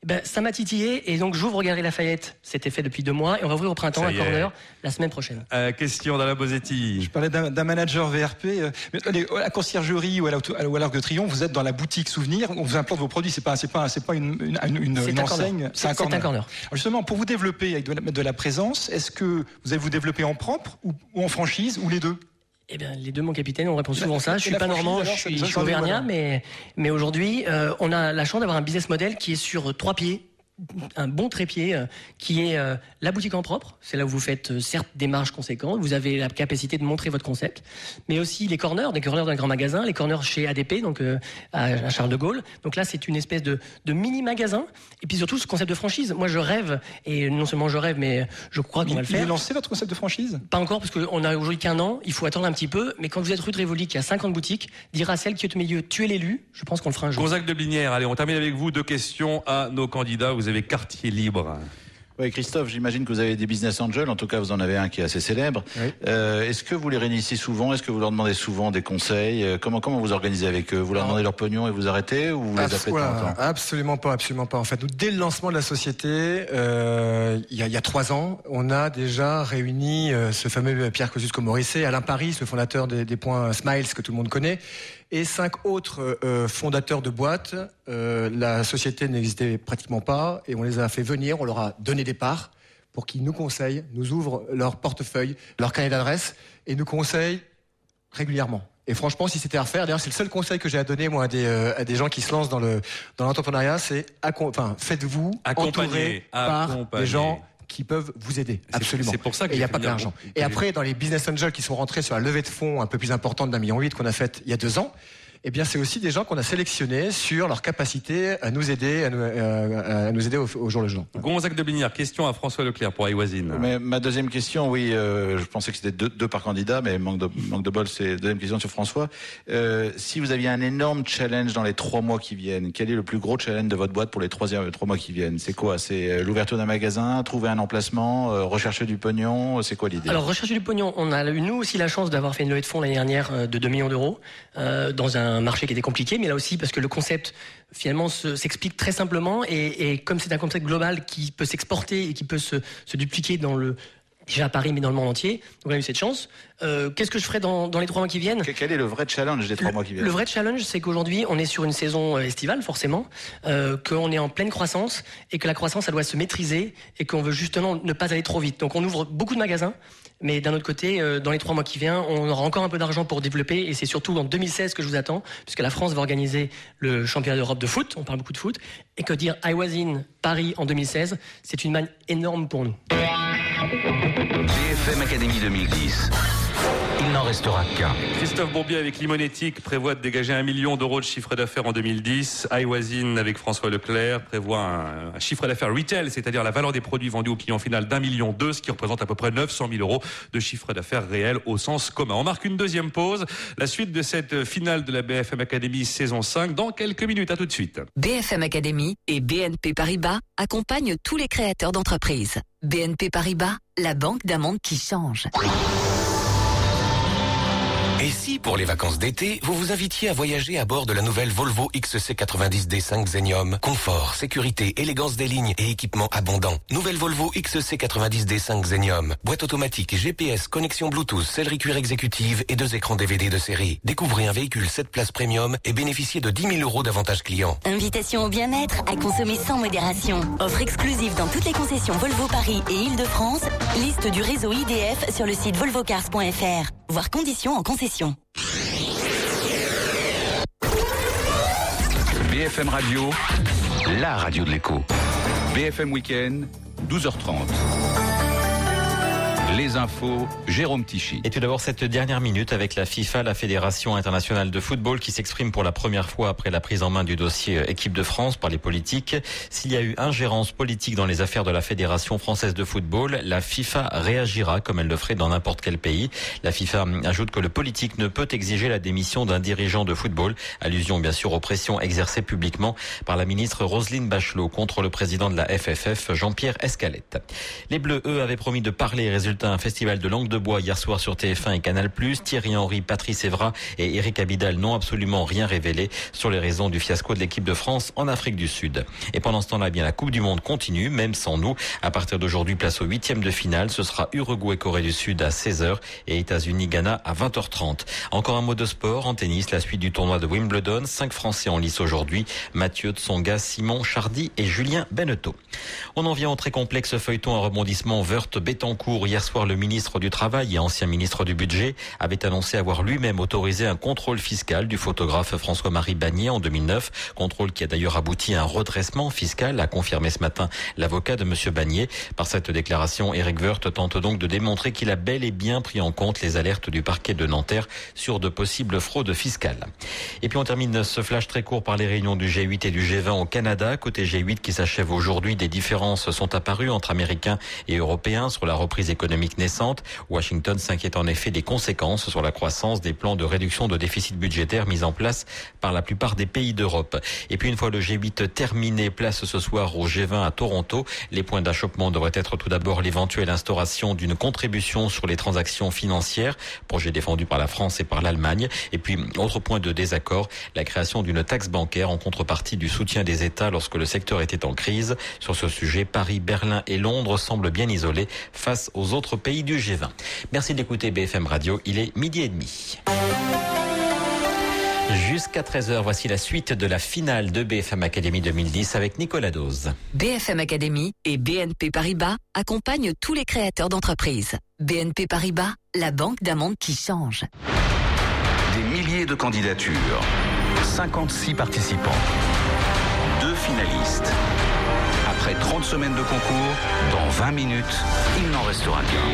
Ben, ça m'a titillé et donc j'ouvre aux Galeries Lafayette. C'était fait depuis deux mois et on va ouvrir au printemps à. Corner la semaine prochaine. Euh, question d'Alain Bosetti. Je parlais d'un manager VRP. euh, mais allez, à la conciergerie ou à l'Arc de Triomphe, vous êtes dans la boutique souvenir, on vous implante vos produits. C'est pas, c'est pas, c'est pas une, une, une, une- C'est un corner. enseigne. Un corner. Alors justement, pour vous développer avec de la, de la présence, est-ce que vous allez vous développer en propre ou, ou en franchise ou les deux? Eh bien, les deux, mon capitaine, on répond souvent La- ça. Je suis pas normand, je suis, je suis auvergnat, mais, mais aujourd'hui, euh, on a la chance d'avoir un business model qui est sur trois pieds. Un bon trépied euh, qui est euh, la boutique en propre. C'est là où vous faites euh, certes des marges conséquentes. Vous avez la capacité de montrer votre concept, mais aussi les corners, des corners d'un grand magasin, les corners chez ADP, donc euh, à, à Charles de Gaulle. Donc là, c'est une espèce de, de mini magasin. Et puis surtout, ce concept de franchise. Moi, je rêve, et non seulement je rêve, mais je crois qu'on va le faire. lancé votre concept de franchise? Pas encore, parce qu'on a aujourd'hui qu'un an, il faut attendre un petit peu. Mais quand vous êtes rue de Rivoli, qui a 50 boutiques, dire à celle qui est au milieu, tu es l'élu, je pense qu'on le fera un jour. Gonzague de Blinière, allez, on termine avec vous. Deux questions à nos candidats. Vous avez quartier libre. Oui, Christophe, j'imagine que vous avez des business angels. En tout cas, vous en avez un qui est assez célèbre. Oui. Euh, Est-ce que vous les réunissez souvent? Est-ce que vous leur demandez souvent des conseils? Euh, Comment comment vous organisez avec eux? Vous leur demandez leur pognon et vous arrêtez ou vous les appelez de Voilà, temps en temps? absolument pas, absolument pas. En fait, nous, dès le lancement de la société, euh, il, y a, il y a trois ans, on a déjà réuni euh, ce fameux Pierre Kosciusko-Morizet, Alain Paris, le fondateur des, des points Smiles que tout le monde connaît, et cinq autres euh, fondateurs de boîtes. Euh, la société n'existait pratiquement pas, et on les a fait venir, on leur a donné des parts pour qu'ils nous conseillent, nous ouvrent leur portefeuille, leur carnet d'adresse, et nous conseillent régulièrement. Et franchement, si c'était à refaire, d'ailleurs, c'est le seul conseil que j'ai à donner moi à des, euh, à des gens qui se lancent dans le dans l'entrepreneuriat, c'est enfin, faites-vous Accompagner, entourer par des gens qui peuvent vous aider. Absolument. C'est pour ça qu'il n'y a pas que l'argent. Et après, dans les business angels qui sont rentrés sur la levée de fonds un peu plus importante d'un million huit qu'on a faite il y a deux ans, eh bien, c'est aussi des gens qu'on a sélectionnés sur leur capacité à nous aider, à nous, euh, à nous aider au, jour le jour. Gonzague de Blinière, question à François Leclerc pour Iwasine. Mais ma deuxième question, oui, euh, je pensais que c'était deux, deux, par candidat, mais manque de, manque de bol, c'est deuxième question sur François. Euh, si vous aviez un énorme challenge dans les trois mois qui viennent, quel est le plus gros challenge de votre boîte pour les trois, trois mois qui viennent? C'est quoi? C'est euh, l'ouverture d'un magasin, trouver un emplacement, euh, rechercher du pognon? C'est quoi l'idée? Alors, rechercher du pognon, on a eu nous aussi la chance d'avoir fait une levée de fonds l'année dernière de 2 millions d'euros dans un marché qui était compliqué, mais là aussi parce que le concept finalement s'explique très simplement et, et comme c'est un concept global qui peut s'exporter et qui peut se, se, dupliquer dans le déjà à Paris mais dans le monde entier, donc on a eu cette chance. Euh, Qu'est-ce que je ferai dans, dans, les trois mois qui viennent? Quel est le vrai challenge des trois mois qui viennent? Le vrai challenge, c'est qu'aujourd'hui, on est sur une saison euh, estivale, forcément, euh, qu'on est en pleine croissance et que la croissance, elle doit se maîtriser et qu'on veut justement ne pas aller trop vite. Donc on ouvre beaucoup de magasins, mais d'un autre côté, euh, dans les trois mois qui viennent, on aura encore un peu d'argent pour développer. Et c'est surtout en 2016 que je vous attends, puisque la France va organiser le championnat d'Europe de foot. On parle beaucoup de foot. Et que dire I was in Paris en 2016, c'est une manne énorme pour nous. BFM Academy 2010 il n'en restera qu'un. Christophe Bourbier avec Limonétique prévoit de dégager un million d'euros de chiffre d'affaires en 2010. Iwazine avec François Leclerc prévoit un, chiffre d'affaires retail, c'est-à-dire la valeur des produits vendus au client final d'un million deux, ce qui représente à peu près 900 000 euros de chiffre d'affaires réel au sens commun. On marque une deuxième pause. La suite de cette finale de la BFM Academy saison 5 dans quelques minutes. À tout de suite. BFM Academy et BNP Paribas accompagnent tous les créateurs d'entreprises. BNP Paribas, la banque d'un monde qui change. Pour les vacances d'été, vous vous invitiez à voyager à bord de la nouvelle Volvo XC90 D5 Xenium Confort, sécurité, élégance des lignes et équipement abondant. Nouvelle Volvo XC90 D5 Xenium Boîte automatique, GPS, connexion Bluetooth, sellerie cuir exécutive et deux écrans DVD de série. Découvrez un véhicule 7 places premium et bénéficiez de 10 000 euros d'avantages clients. Invitation au bien-être à consommer sans modération. Offre exclusive dans toutes les concessions Volvo Paris et Île-de-France. Liste du réseau IDF sur le site volvocars.fr. Voir conditions en concession. BFM Radio, la radio de l'écho. BFM Weekend, 12h30. Les infos, Jérôme Tichy. Et tout d'abord, cette dernière minute avec la FIFA, la Fédération internationale de football, qui s'exprime pour la première fois après la prise en main du dossier équipe de France par les politiques. S'il y a eu ingérence politique dans les affaires de la Fédération française de football, la FIFA réagira comme elle le ferait dans n'importe quel pays. La FIFA ajoute que le politique ne peut exiger la démission d'un dirigeant de football. Allusion bien sûr aux pressions exercées publiquement par la ministre Roselyne Bachelot contre le président de la FFF, Jean-Pierre Escalette. Les Bleus, eux, avaient promis de parler résultats un festival de langue de bois hier soir sur TF1 et Canal+. Thierry Henry, Patrice Evra et Eric Abidal n'ont absolument rien révélé sur les raisons du fiasco de l'équipe de France en Afrique du Sud. Et pendant ce temps-là, eh bien la Coupe du Monde continue, même sans nous. À partir d'aujourd'hui, place au huitième de finale. Ce sera Uruguay-Corée du Sud à 16h et États-Unis-Ghana à 20h30. Encore un mot de sport en tennis, la suite du tournoi de Wimbledon. Cinq Français en lice aujourd'hui. Mathieu Tsonga, Simon Chardy et Julien Beneteau. On en vient au très complexe feuilleton à rebondissement Verte-Bétancourt hier soir, le ministre du Travail et ancien ministre du Budget avait annoncé avoir lui-même autorisé un contrôle fiscal du photographe François-Marie Bagné en 2009. Contrôle qui a d'ailleurs abouti à un redressement fiscal, a confirmé ce matin l'avocat de M. Bagné. Par cette déclaration, Eric Woerth tente donc de démontrer qu'il a bel et bien pris en compte les alertes du parquet de Nanterre sur de possibles fraudes fiscales. Et puis on termine ce flash très court par les réunions du G8 et du G20 au Canada. Côté G8 qui s'achève aujourd'hui, des différences sont apparues entre Américains et Européens sur la reprise économique naissante. Washington s'inquiète en effet des conséquences sur la croissance des plans de réduction de déficit budgétaire mis en place par la plupart des pays d'Europe. Et puis une fois le G8 terminé, place ce soir au G20 à Toronto. Les points d'achoppement devraient être tout d'abord l'éventuelle instauration d'une contribution sur les transactions financières, projet défendu par la France et par l'Allemagne. Et puis, autre point de désaccord, la création d'une taxe bancaire en contrepartie du soutien des États lorsque le secteur était en crise. Sur ce sujet, Paris, Berlin et Londres semblent bien isolés face aux autres pays du G20. Merci d'écouter BFM Radio, il est midi et demi. Jusqu'à 13h, voici la suite de la finale de BFM Academy 2010 avec Nicolas Dose. BFM Academy et BNP Paribas accompagnent tous les créateurs d'entreprises. BNP Paribas, la banque d'un monde qui change. Des milliers de candidatures, 56 participants, deux finalistes. Après 30 semaines de concours, dans 20 minutes, il n'en restera qu'un.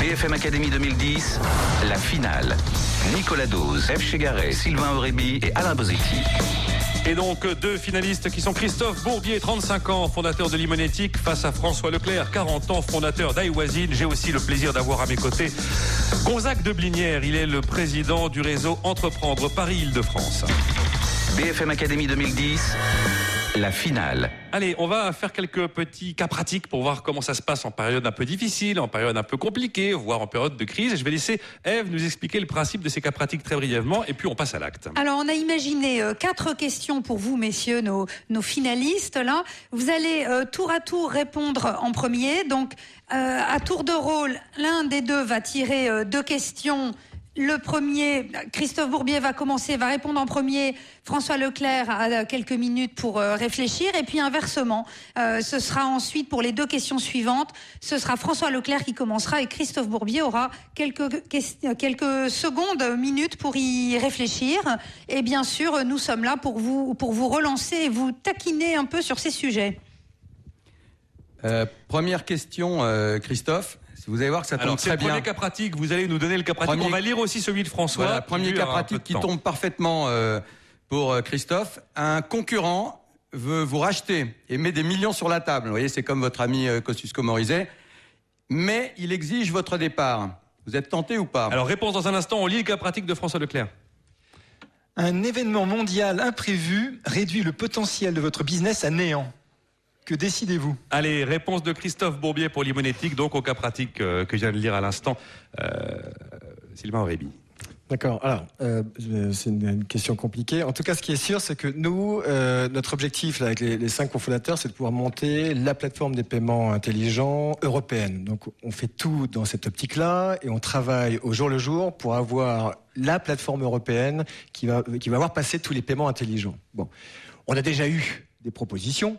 BFM Academy 2010, la finale. Nicolas Dose, F. Chegaray, Sylvain Aurébi et Alain Bozetti. Et donc deux finalistes qui sont Christophe Bourbier, 35 ans, fondateur de Limonétique, face à François Leclerc, 40 ans, fondateur d'Aïwazine. J'ai aussi le plaisir d'avoir à mes côtés Gonzague de Blinière. Il est le président du réseau Entreprendre Paris-Île-de-France. BFM Academy 2010, la finale. Allez, on va faire quelques petits cas pratiques pour voir comment ça se passe en période un peu difficile, en période un peu compliquée, voire en période de crise. Et je vais laisser Eve nous expliquer le principe de ces cas pratiques très brièvement, et puis on passe à l'acte. Alors, on a imaginé euh, quatre questions pour vous, messieurs, nos, nos finalistes. Là, vous allez euh, tour à tour répondre en premier. Donc, euh, à tour de rôle, l'un des deux va tirer euh, deux questions. Le premier, Christophe Bourbier va commencer, va répondre en premier. François Leclerc a quelques minutes pour euh, réfléchir. Et puis inversement, euh, ce sera ensuite pour les deux questions suivantes, ce sera François Leclerc qui commencera et Christophe Bourbier aura quelques, ques- quelques secondes, minutes pour y réfléchir. Et bien sûr, nous sommes là pour vous, pour vous relancer et vous taquiner un peu sur ces sujets. Euh, première question, euh, Christophe. Vous allez voir que ça tombe Alors, très le premier bien. cas pratique. Vous allez nous donner le cas pratique. Premier- On va lire aussi celui de François. Voilà, premier cas pratique qui temps. tombe parfaitement euh, pour euh, Christophe. Un concurrent veut vous racheter et met des millions sur la table. Vous voyez, c'est comme votre ami euh, Kosciusko Morizet. Mais il exige votre départ. Vous êtes tenté ou pas? Alors, réponse dans un instant. On lit le cas pratique de François Leclerc. Un événement mondial imprévu réduit le potentiel de votre business à néant. Que décidez-vous? Allez, réponse de Christophe Bourbier pour Limonétique, donc au cas pratique euh, que je viens de lire à l'instant. Euh, Sylvain Aurébi. D'accord. Alors, euh, euh, c'est une, une question compliquée. En tout cas, ce qui est sûr, c'est que nous, euh, notre objectif là, avec les, les cinq cofondateurs, c'est de pouvoir monter la plateforme des paiements intelligents européenne. Donc, on fait tout dans cette optique-là et on travaille au jour le jour pour avoir la plateforme européenne qui va, qui va avoir passé tous les paiements intelligents. Bon, on a déjà eu des propositions.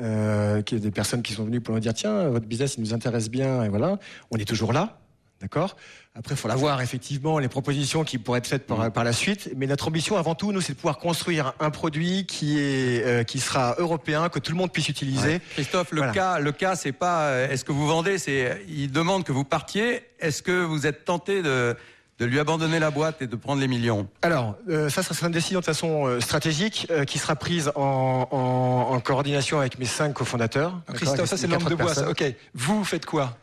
Euh, qu'il y a des personnes qui sont venues pour nous dire tiens votre business il nous intéresse bien et voilà on est toujours là D'accord? Après, il faut la voir, effectivement, les propositions qui pourraient être faites par, par la suite. Mais notre ambition, avant tout, nous, c'est de pouvoir construire un produit qui, est, euh, qui sera européen, que tout le monde puisse utiliser. Ouais. Christophe, le Voilà. cas, le cas, c'est pas euh, est-ce que vous vendez, c'est il demande que vous partiez. Est-ce que vous êtes tenté de de lui abandonner la boîte et de prendre les millions Alors, euh, ça, ça sera une décision de façon euh, stratégique euh, qui sera prise en, en, en coordination avec mes cinq cofondateurs. Ah, Christophe, ça c'est l'homme de bois. ça. Ok, vous faites quoi?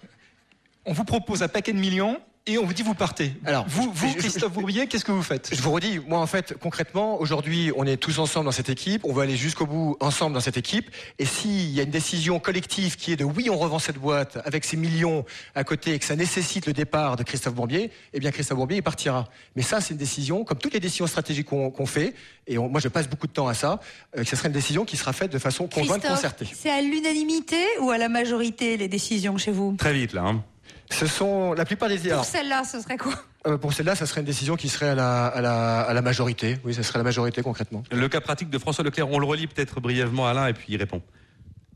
On vous propose un paquet de millions et on vous dit vous partez. Alors, vous, Christophe Bourbier, qu'est-ce que vous faites? Je vous redis, moi en fait, concrètement, aujourd'hui, on est tous ensemble dans cette équipe, on va aller jusqu'au bout ensemble dans cette équipe, et s'il y a une décision collective qui est de oui, on revend cette boîte avec ces millions à côté et que ça nécessite le départ de Christophe Bourbier, eh bien Christophe Bourbier, il partira. Mais ça, c'est une décision, comme toutes les décisions stratégiques qu'on fait, et on- moi je passe beaucoup de temps à ça, euh, que ce sera une décision qui sera faite de façon conjointe, concertée. c'est à l'unanimité ou à la majorité les décisions chez vous? Très vite, là. hein. Ce sont la plupart des... Pour alors, celle-là, ce serait quoi? Euh, pour celle-là, ça serait une décision qui serait à la, à la, à la majorité. Oui, ça serait la majorité concrètement. Le cas pratique de François Leclerc, on le relit peut-être brièvement, Alain, et puis il répond.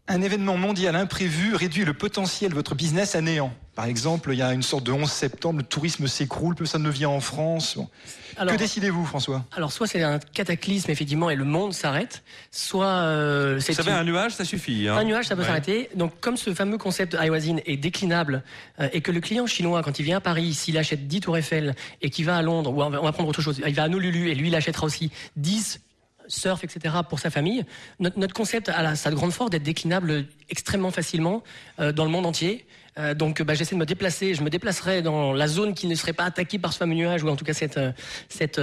Un événement mondial imprévu réduit le potentiel de votre business à néant. Par exemple, il y a une sorte de 11 septembre, le tourisme s'écroule, personne ne vient en France. Bon. Alors- que décidez-vous, François? Alors, soit c'est un cataclysme, effectivement, et le monde s'arrête, soit euh, c'est Vous savez, une- un nuage, ça suffit. hein. Un nuage, ça peut Ouais. s'arrêter. Donc, comme ce fameux concept iWasin est déclinable euh, et que le client chinois, quand il vient à Paris, s'il achète 10 tours Eiffel et qu'il va à Londres, ou on va, on va prendre autre chose, il va à Nolulu et lui, il achètera aussi 10 surf, etc. pour sa famille. Notre, concept a la, sa grande force d'être déclinable extrêmement facilement euh, dans le monde entier. Euh, donc, bah, j'essaie de me déplacer. Je me déplacerai dans la zone qui ne serait pas attaquée par ce fameux nuage ou en tout cas cette, euh, cette,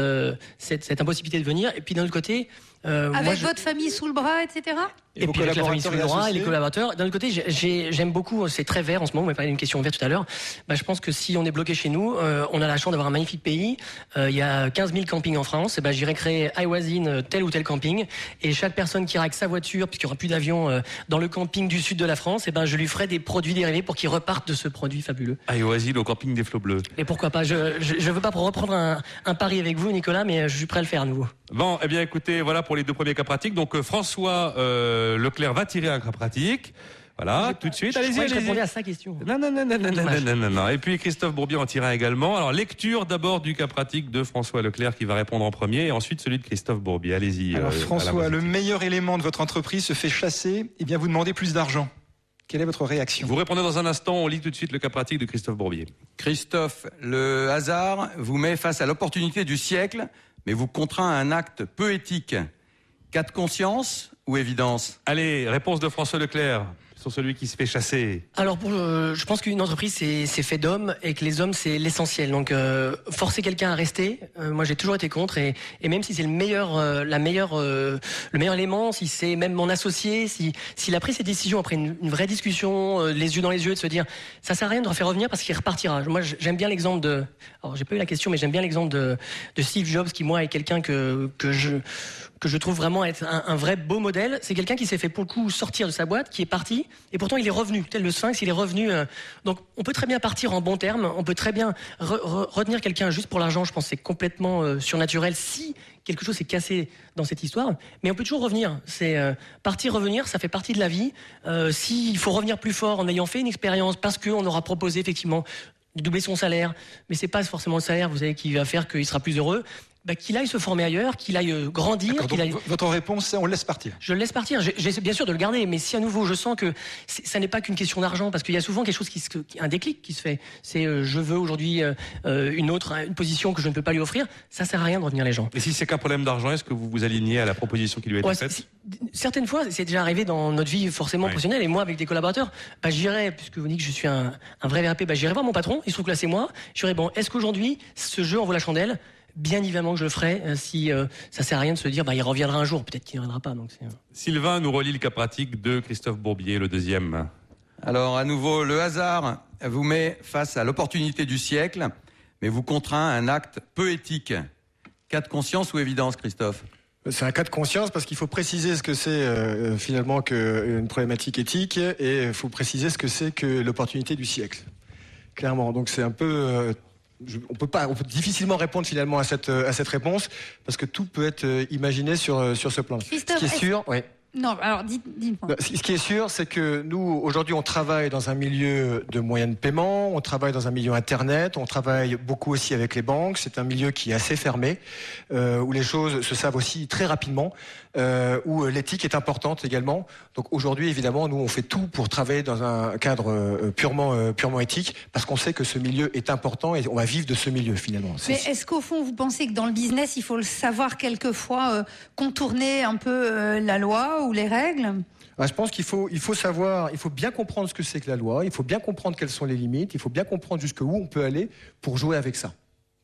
cette, cette impossibilité de venir. Et puis d'un autre côté, euh, Avec moi, je- votre famille sous le bras, etc. et, puis avec la famille sous le droit et les collaborateurs. D'un autre côté, j'ai- j'ai- j'aime beaucoup, c'est très vert en ce moment, vous m'avez parlé d'une question verte tout à l'heure. Bah, je pense que si on est bloqué chez nous, euh, on a la chance d'avoir un magnifique pays. Euh, Il y a 15 000 campings en France. Et ben, j'irai créer iWasin euh, tel ou tel camping. Et chaque personne qui ira avec sa voiture, puisqu'il n'y aura plus d'avion euh, dans le camping du sud de la France, et ben, je lui ferai des produits dérivés pour qu'il reparte de ce produit fabuleux. Oasis, au camping des flots bleus. Et pourquoi pas? Je ne veux pas reprendre un, un pari avec vous, Nicolas, mais je suis prêt à le faire à nouveau. Bon, eh bien écoutez, voilà pour les deux premiers cas pratiques. Donc euh, François euh, Leclerc va tirer un cas pratique. Voilà, tout de suite, allez-y, allez-y. à sa question. Non, non, non, non, non, non, non, non, non. Et puis Christophe Bourbier en tira également. Alors, lecture d'abord du cas pratique de François Leclerc qui va répondre en premier et ensuite celui de Christophe Bourbier. Allez-y. Alors euh, François, le meilleur élément de votre entreprise se fait chasser, et bien vous demandez plus d'argent. Quelle est votre réaction? Vous répondez dans un instant, on lit tout de suite le cas pratique de Christophe Bourbier. Christophe, le hasard vous met face à l'opportunité du siècle, mais vous contraint à un acte peu éthique. Cas de conscience ou évidence? Allez, réponse de François Leclerc sur celui qui se fait chasser. Alors, pour, euh, je pense qu'une entreprise, c'est c'est fait d'hommes et que les hommes, c'est l'essentiel. Donc, euh, forcer quelqu'un à rester, euh, moi, j'ai toujours été contre. Et, et même si c'est le meilleur, euh, la meilleure, euh, le meilleur élément, si c'est même mon associé, si s'il a pris cette décision après une, une vraie discussion, euh, les yeux dans les yeux, de se dire, ça sert à rien de le faire revenir parce qu'il repartira. Moi, j'aime bien l'exemple de, alors j'ai pas eu la question, mais j'aime bien l'exemple de, de Steve Jobs, qui moi est quelqu'un que que je que je trouve vraiment être un, un vrai beau modèle. C'est quelqu'un qui s'est fait pour le coup sortir de sa boîte, qui est parti, et pourtant il est revenu. Tel le Sphinx, il est revenu. euh, donc on peut très bien partir en bon terme, on peut très bien re- re- retenir quelqu'un juste pour l'argent. Je pense c'est complètement euh, surnaturel si quelque chose s'est cassé dans cette histoire. Mais on peut toujours revenir. C'est euh, partir, revenir, ça fait partie de la vie. Euh, S'il faut revenir plus fort en ayant fait une expérience, parce qu'on aura proposé effectivement de doubler son salaire, mais c'est pas forcément le salaire, vous savez, qui va faire qu'il sera plus heureux. Bah, qu'il aille se former ailleurs, qu'il aille euh, grandir, qu'il aille. Votre réponse, c'est on le laisse partir. Je le laisse partir. J'essaie bien sûr de le garder, mais si à nouveau je sens que ça n'est pas qu'une question d'argent, parce qu'il y a souvent quelque chose qui, se, un déclic qui se fait. C'est euh, je veux aujourd'hui euh, une autre une position que je ne peux pas lui offrir. Ça sert à rien de revenir les gens. Et si c'est qu'un problème d'argent, est-ce que vous vous alignez à la proposition qui lui a été Ouais, faite certaines fois, c'est déjà arrivé dans notre vie forcément Ouais. professionnelle. Et moi, avec des collaborateurs, bah, j'irai, puisque vous dites que je suis un, un vrai VRP, bah, j'irai voir mon patron. Il se trouve que là, c'est moi. Je dirais bon, est-ce qu'aujourd'hui, ce jeu en vaut la chandelle? Bien évidemment que je le ferai. euh, si euh, ça sert à rien de se dire, bah, il reviendra un jour. Peut-être qu'il ne reviendra pas. Donc euh, Sylvain nous relie le cas pratique de Christophe Bourbier, le deuxième. Alors, à nouveau, le hasard vous met face à l'opportunité du siècle, mais vous contraint à un acte peu éthique. Cas de conscience ou évidence, Christophe? C'est un cas de conscience parce qu'il faut préciser ce que c'est euh, finalement que une problématique éthique et il faut préciser ce que c'est que l'opportunité du siècle. Clairement. Donc c'est un peu. euh, je- on peut pas, on peut difficilement répondre finalement à cette euh, à cette réponse parce que tout peut être euh, imaginé sur euh, sur ce plan. Christophe, ce qui est sûr, oui. Non, alors dites- Ce qui est sûr, c'est que nous, aujourd'hui, on travaille dans un milieu de moyens de paiement, on travaille dans un milieu Internet, on travaille beaucoup aussi avec les banques. C'est un milieu qui est assez fermé, euh, où les choses se savent aussi très rapidement, euh, où l'éthique est importante également. Donc aujourd'hui, évidemment, nous, on fait tout pour travailler dans un cadre euh, purement, euh, purement éthique, parce qu'on sait que ce milieu est important et on va vivre de ce milieu finalement. Mais est-ce qu'au fond, vous pensez que dans le business, il faut le savoir quelquefois euh, contourner un peu euh, la loi ou les règles? Ah, je pense qu'il faut, il faut savoir, il faut bien comprendre ce que c'est que la loi, il faut bien comprendre quelles sont les limites, il faut bien comprendre jusqu'où on peut aller pour jouer avec ça,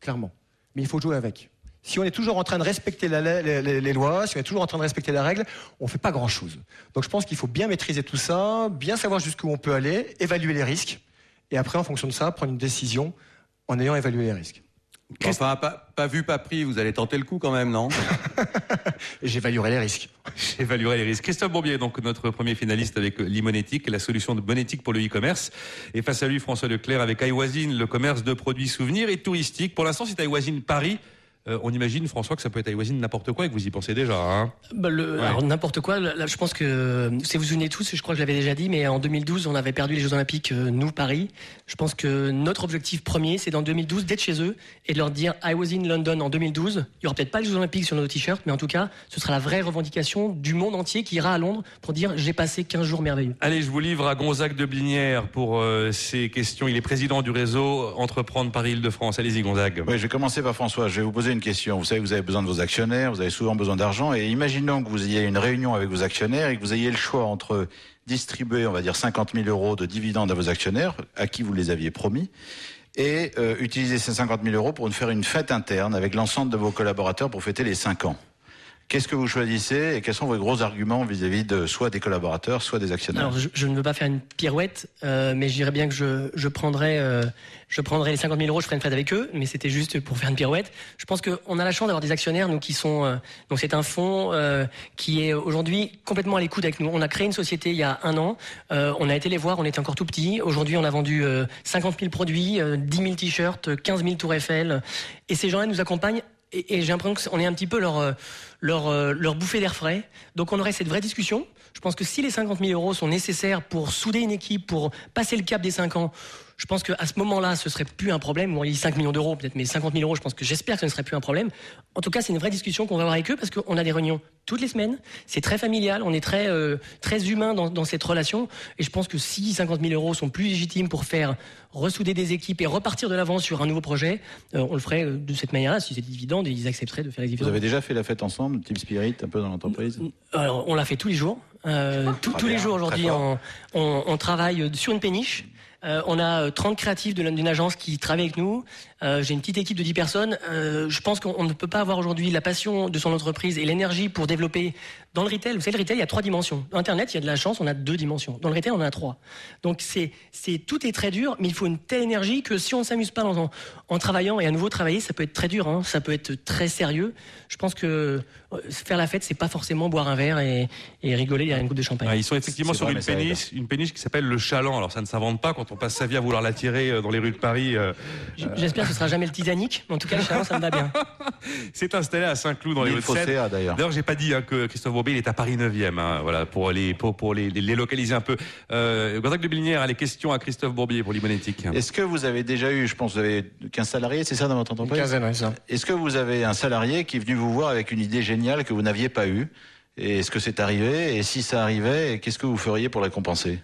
clairement. Mais il faut jouer avec. Si on est toujours en train de respecter la- les, les- les lois, si on est toujours en train de respecter la règle, on fait pas grand-chose. Donc je pense qu'il faut bien maîtriser tout ça, bien savoir jusqu'où on peut aller, évaluer les risques, et après, en fonction de ça, prendre une décision en ayant évalué les risques. Enfin, pas, pas vu, pas pris, vous allez tenter le coup quand même, non? J'évaluerai les risques. J'évaluerai les risques. Christophe Bourbier, donc notre premier finaliste avec Limonétique, la solution de bonne éthique pour le e-commerce. Et face à lui, François Leclerc avec iWasine, le commerce de produits souvenirs et touristiques. Pour l'instant, c'est iWasine Paris. Euh, on imagine, François, que ça peut être iWasine n'importe quoi et que vous y pensez déjà. Hein Bah, le- Ouais. Alors n'importe quoi. Là, je pense que si vous vous souvenez tous, je crois que je l'avais déjà dit, mais en 2012, on avait perdu les Jeux Olympiques, euh, nous Paris. Je pense que notre objectif premier, c'est dans 2012 d'être chez eux et de leur dire I was in London en 2012. Il y aura peut-être pas les Jeux Olympiques sur nos t-shirts, mais en tout cas, ce sera la vraie revendication du monde entier qui ira à Londres pour dire j'ai passé 15 jours merveilleux. Allez, je vous livre à Gonzague de Blinière pour euh, ces questions. Il est président du réseau Entreprendre Paris-Île-de-France. Allez-y, Gonzague. Oui, je vais commencer par François. Je vais vous poser une question. Vous savez, vous avez besoin de vos actionnaires, vous avez souvent besoin d'argent. Et imaginons que vous ayez une réunion avec vos actionnaires et que vous ayez le choix entre distribuer, on va dire, 50 000 euros de dividendes à vos actionnaires, à qui vous les aviez promis, et euh, utiliser ces 50 000 euros pour faire une fête interne avec l'ensemble de vos collaborateurs pour fêter les 5 ans. Qu'est-ce que vous choisissez et quels sont vos gros arguments vis-à-vis de soit des collaborateurs, soit des actionnaires Alors, je, je ne veux pas faire une pirouette, euh, mais je dirais bien que je, je prendrais, euh, je prendrais les 50 000 euros, je ferais une fête avec eux, mais c'était juste pour faire une pirouette. Je pense qu'on a la chance d'avoir des actionnaires, nous, qui sont, euh, donc c'est un fonds euh, qui est aujourd'hui complètement à l'écoute avec nous. On a créé une société il y a un an, euh, on a été les voir, on était encore tout petit. Aujourd'hui, on a vendu euh, 50 000 produits, euh, 10 000 t-shirts, 15 000 tours Eiffel, et ces gens-là nous accompagnent. Et, et j'ai l'impression qu'on est un petit peu leur, euh, leur, euh, leur bouffée d'air frais. Donc on aurait cette vraie discussion. Je pense que si les 50 000 euros sont nécessaires pour souder une équipe, pour passer le cap des 5 ans, je pense qu'à ce moment-là, ce serait plus un problème. Bon, il a 5 millions d'euros peut-être, mais 50 000 euros, je pense que j'espère que ce ne serait plus un problème. En tout cas, c'est une vraie discussion qu'on va avoir avec eux parce qu'on a des réunions toutes les semaines. C'est très familial, on est très, euh, très humain dans, dans, cette relation. Et je pense que si 50 000 euros sont plus légitimes pour faire ressouder des équipes et repartir de l'avant sur un nouveau projet, euh, on le ferait euh, de cette manière-là. Si c'est dividende, ils accepteraient de faire les dividendes. Vous avez déjà fait la fête ensemble, Team Spirit, un peu dans l'entreprise? Alors, on l'a fait tous les jours. Euh, tous Ah, les jours aujourd'hui, on, on, on travaille sur une péniche. Euh, on a 30 créatifs d'une agence qui travaillent avec nous. Euh, J'ai une petite équipe de 10 personnes. Euh, je pense qu'on ne peut pas avoir aujourd'hui la passion de son entreprise et l'énergie pour développer dans le retail. Vous savez, le retail, il y a trois dimensions. Internet, il y a de la chance, on a deux dimensions. Dans le retail, on en a trois. Donc c'est, c'est tout est très dur, mais il faut une telle énergie que si on ne s'amuse pas en, en, travaillant et à nouveau travailler, ça peut être très dur. Hein. Ça peut être très sérieux. Je pense que euh, faire la fête, c'est pas forcément boire un verre et, et rigoler derrière une coupe de champagne. Ouais, ils sont effectivement sur une péniche, une péniche qui s'appelle le Chaland. Alors ça ne s'invente pas quand on passe sa vie à vouloir l'attirer euh, dans les rues de Paris. euh, J'espère que ce sera jamais le Titanic, mais en tout cas, le Chaland, ça me va bien. C'est installé à Saint-Cloud dans les Hauts-de-Seine. D'ailleurs. D'ailleurs, j'ai pas dit hein, que Christophe Il est à Paris 9e. Hein, voilà pour les pour, pour les, les localiser un peu. Euh, Gonzague de Billinière a les questions à Christophe Bourbier pour l'Imonétique. Est-ce que vous avez déjà eu, je pense, vous avez 15 salariés, c'est ça dans votre entreprise? Une quinzaine, oui, ça. Est-ce que vous avez un salarié qui est venu vous voir avec une idée géniale que vous n'aviez pas eue? Et est-ce que c'est arrivé? Et si ça arrivait, qu'est-ce que vous feriez pour la compenser?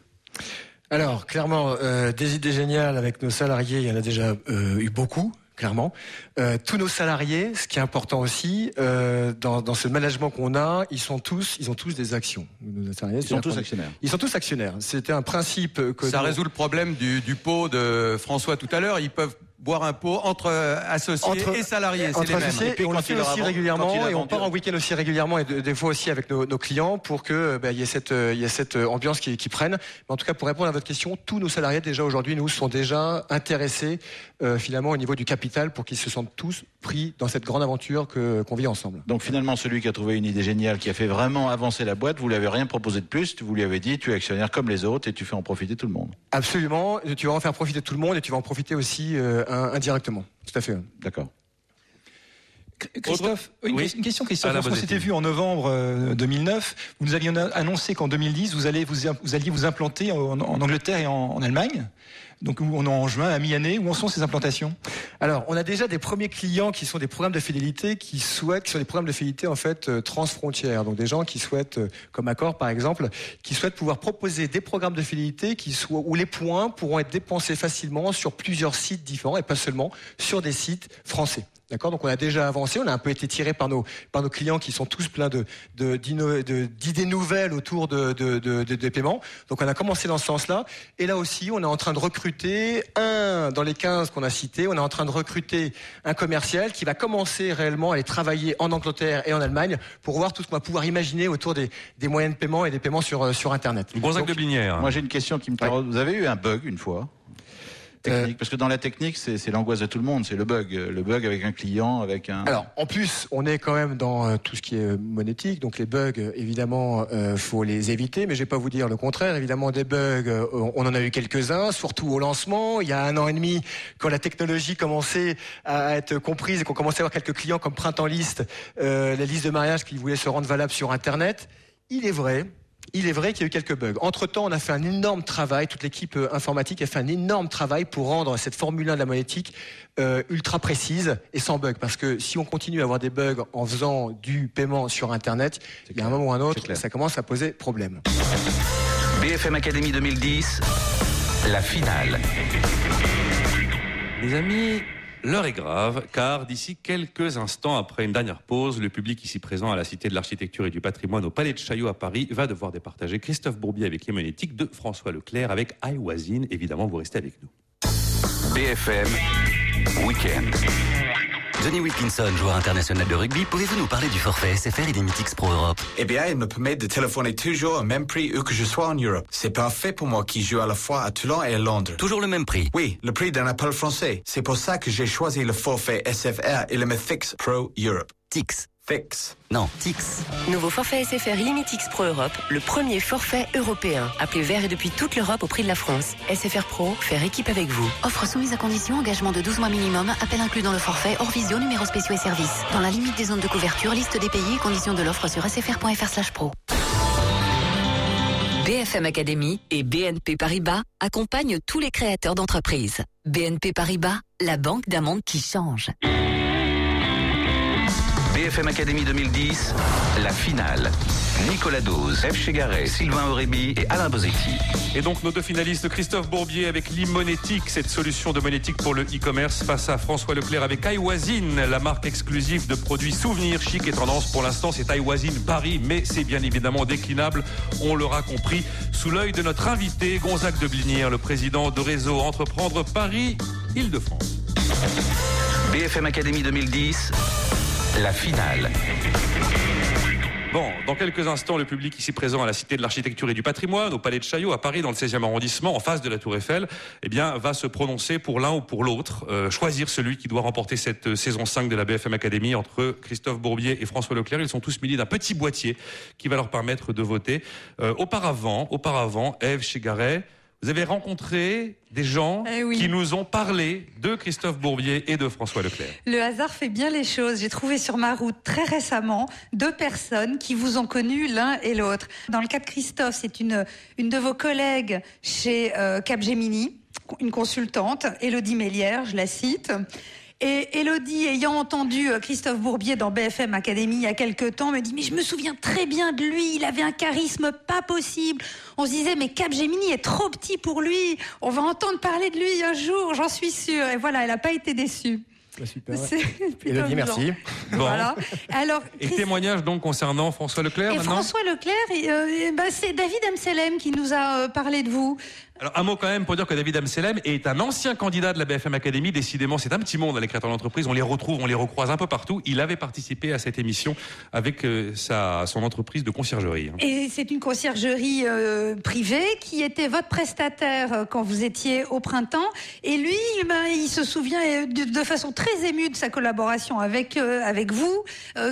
Alors, clairement, euh, des idées géniales avec nos salariés, il y en a déjà euh, eu beaucoup. Clairement, euh, tous nos salariés, ce qui est important aussi euh, dans, dans ce management qu'on a, ils sont tous, ils ont tous des actions. Nos salariés, Ils sont tous actionnaires. Ils sont tous actionnaires. C'était un principe que Ça nous- résout le problème du, du pot de François tout à l'heure. Ils peuvent boire un pot entre euh, associés Entre- et salariés. C'est Entre les mêmes. associés, Et puis on le fait aussi régulièrement et on part en week-end aussi régulièrement et de- des fois aussi avec nos, nos clients pour que bah, il y ait cette euh, il y ait cette euh, ambiance qui, qui prenne. Mais en tout cas, pour répondre à votre question, tous nos salariés déjà aujourd'hui nous sont déjà intéressés euh, finalement au niveau du capital pour qu'ils se sentent tous pris dans cette grande aventure que qu'on vit ensemble. Donc finalement, celui qui a trouvé une idée géniale, qui a fait vraiment avancer la boîte, vous lui avez rien proposé de plus, vous lui avez dit, tu es actionnaire comme les autres et tu fais en profiter tout le monde. Absolument, tu vas en faire profiter tout le monde et tu vas en profiter aussi euh, indirectement. Tout à fait. D'accord. Christophe, une, Oui. une question, Christophe. Lorsqu'on s'était vu en novembre euh, 2009, vous nous aviez annoncé qu'en 2010, vous, allez, vous, vous alliez vous implanter en, en Angleterre et en, en Allemagne. Donc, on est en juin, à mi-année. Où en sont ces implantations? Alors, on a déjà des premiers clients qui sont des programmes de fidélité qui souhaitent, qui sont des programmes de fidélité en fait euh, transfrontières. Donc des gens qui souhaitent, euh, comme Accor par exemple, qui souhaitent pouvoir proposer des programmes de fidélité qui soient où les points pourront être dépensés facilement sur plusieurs sites différents et pas seulement sur des sites français. D'accord Donc on a déjà avancé, on a un peu été tiré par nos par nos clients qui sont tous pleins de de- d'inno- de- d'idées nouvelles autour de, de, de, de- des paiements. Donc on a commencé dans ce sens-là. Et là aussi, on est en train de recruter un dans les 15 qu'on a cités. On est en train de recruter un commercial qui va commencer réellement à aller travailler en Angleterre et en Allemagne pour voir tout ce qu'on va pouvoir imaginer autour des, des moyens de paiement et des paiements sur euh, sur Internet. Gonzague de Billinière. Moi, j'ai une question qui me taraude. Vous avez eu un bug une fois? Technique, parce que dans la technique, c'est l'angoisse de tout le monde, c'est le bug. Le bug avec un client, avec un. Alors, en plus, on est quand même dans euh, tout ce qui est euh, monétique, donc les bugs, euh, évidemment, euh, faut les éviter, mais je vais pas vous dire le contraire. Évidemment, des bugs, euh, on en a eu quelques-uns, surtout au lancement. Il y a un an et demi, quand la technologie commençait à être comprise et qu'on commençait à avoir quelques clients comme Printemps Liste, euh, la liste de mariage qui voulaient se rendre valable sur Internet. Il est vrai. Il est vrai qu'il y a eu quelques bugs. Entre-temps, on a fait un énorme travail, toute l'équipe euh, informatique a fait un énorme travail pour rendre cette Formule 1 de la monétique euh, ultra précise et sans bug. Parce que si on continue à avoir des bugs en faisant du paiement sur Internet, il y a un moment ou un autre, ça commence à poser problème. BFM Academy 2010, la finale. Les amis, l'heure est grave, car d'ici quelques instants, après une dernière pause, le public ici présent à la Cité de l'Architecture et du Patrimoine au Palais de Chaillot à Paris va devoir départager Christophe Bourbier avec les de François Leclerc avec In. Évidemment, vous restez avec nous. BFM Weekend. Denis Wilkinson, joueur international de rugby, pouvez-vous nous parler du forfait SFR et des Mythics Pro Europe? Eh bien, il me permet de téléphoner toujours au même prix où que je sois en Europe. C'est parfait pour moi qui joue à la fois à Toulon et à Londres. Toujours le même prix Oui, le prix d'un appel français. C'est pour ça que j'ai choisi le forfait SFR et le Mythics Pro Europe. Tix. Fix. Non, Tix. Nouveau forfait SFR Illimitix Pro Europe, le premier forfait européen. Appelé vert et depuis toute l'Europe au prix de la France. SFR Pro, faire équipe avec vous. Offre soumise à condition, engagement de 12 mois minimum, appel inclus dans le forfait, hors visio, numéros spéciaux et services. Dans la limite des zones de couverture, liste des pays et conditions de l'offre sur sfr.fr slash pro. BFM Academy et BNP Paribas accompagnent tous les créateurs d'entreprises. BNP Paribas, la banque d'un monde qui change. BFM Academy 2010, la finale. Nicolas Dose, F. Chegaray, Sylvain Aurébi et Alain Bosetti. Et donc nos deux finalistes, Christophe Bourbier avec l'e-monétique, cette solution de monétique pour le e-commerce, face à François Leclerc avec iWazine, la marque exclusive de produits souvenirs chic et tendance. Pour l'instant, c'est iWazine Paris, mais c'est bien évidemment déclinable, on l'aura compris, sous l'œil de notre invité, Gonzague de Blinière, le président de réseau Entreprendre Paris, Île-de-France. BFM Academy 2010, la finale. Bon, dans quelques instants, le public ici présent à la Cité de l'Architecture et du Patrimoine, au Palais de Chaillot, à Paris, dans le 16e arrondissement, en face de la Tour Eiffel, eh bien, va se prononcer pour l'un ou pour l'autre, euh, choisir celui qui doit remporter cette euh, saison 5 de la BFM Academy entre Christophe Bourbier et François Leclerc. Ils sont tous munis d'un petit boîtier qui va leur permettre de voter. Euh, auparavant, auparavant, Eve Chegaray, vous avez rencontré des gens Eh oui. qui nous ont parlé de Christophe Bourbier et de François Leclerc. Le hasard fait bien les choses. J'ai trouvé sur ma route très récemment deux personnes qui vous ont connu l'un et l'autre. Dans le cas de Christophe, c'est une, une de vos collègues chez euh, Capgemini, une consultante, Elodie Mélière, je la cite. Et Elodie, ayant entendu euh, Christophe Bourbier dans BFM Academy il y a quelques temps, me dit Mais je me souviens très bien de lui, il avait un charisme pas possible. On se disait Mais Capgemini est trop petit pour lui, on va entendre parler de lui un jour, j'en suis sûre. Et voilà, elle n'a pas été déçue. super. C'est plutôt Elodie, merci. Bon. Voilà. Alors, Et Christ- témoignage donc concernant François Leclerc et maintenant François Leclerc, euh, bah, c'est David Amselem qui nous a euh, parlé de vous. Alors un mot quand même pour dire que David Amselem est un ancien candidat de la BFM Academy. Décidément, c'est un petit monde, les créateurs d'entreprise. On les retrouve, on les recroise un peu partout. Il avait participé à cette émission avec euh, sa, son entreprise de conciergerie. hein. Et c'est une conciergerie euh, privée qui était votre prestataire euh, quand vous étiez au printemps. Et lui, ben, il se souvient de, façon très émue de sa collaboration avec avec vous,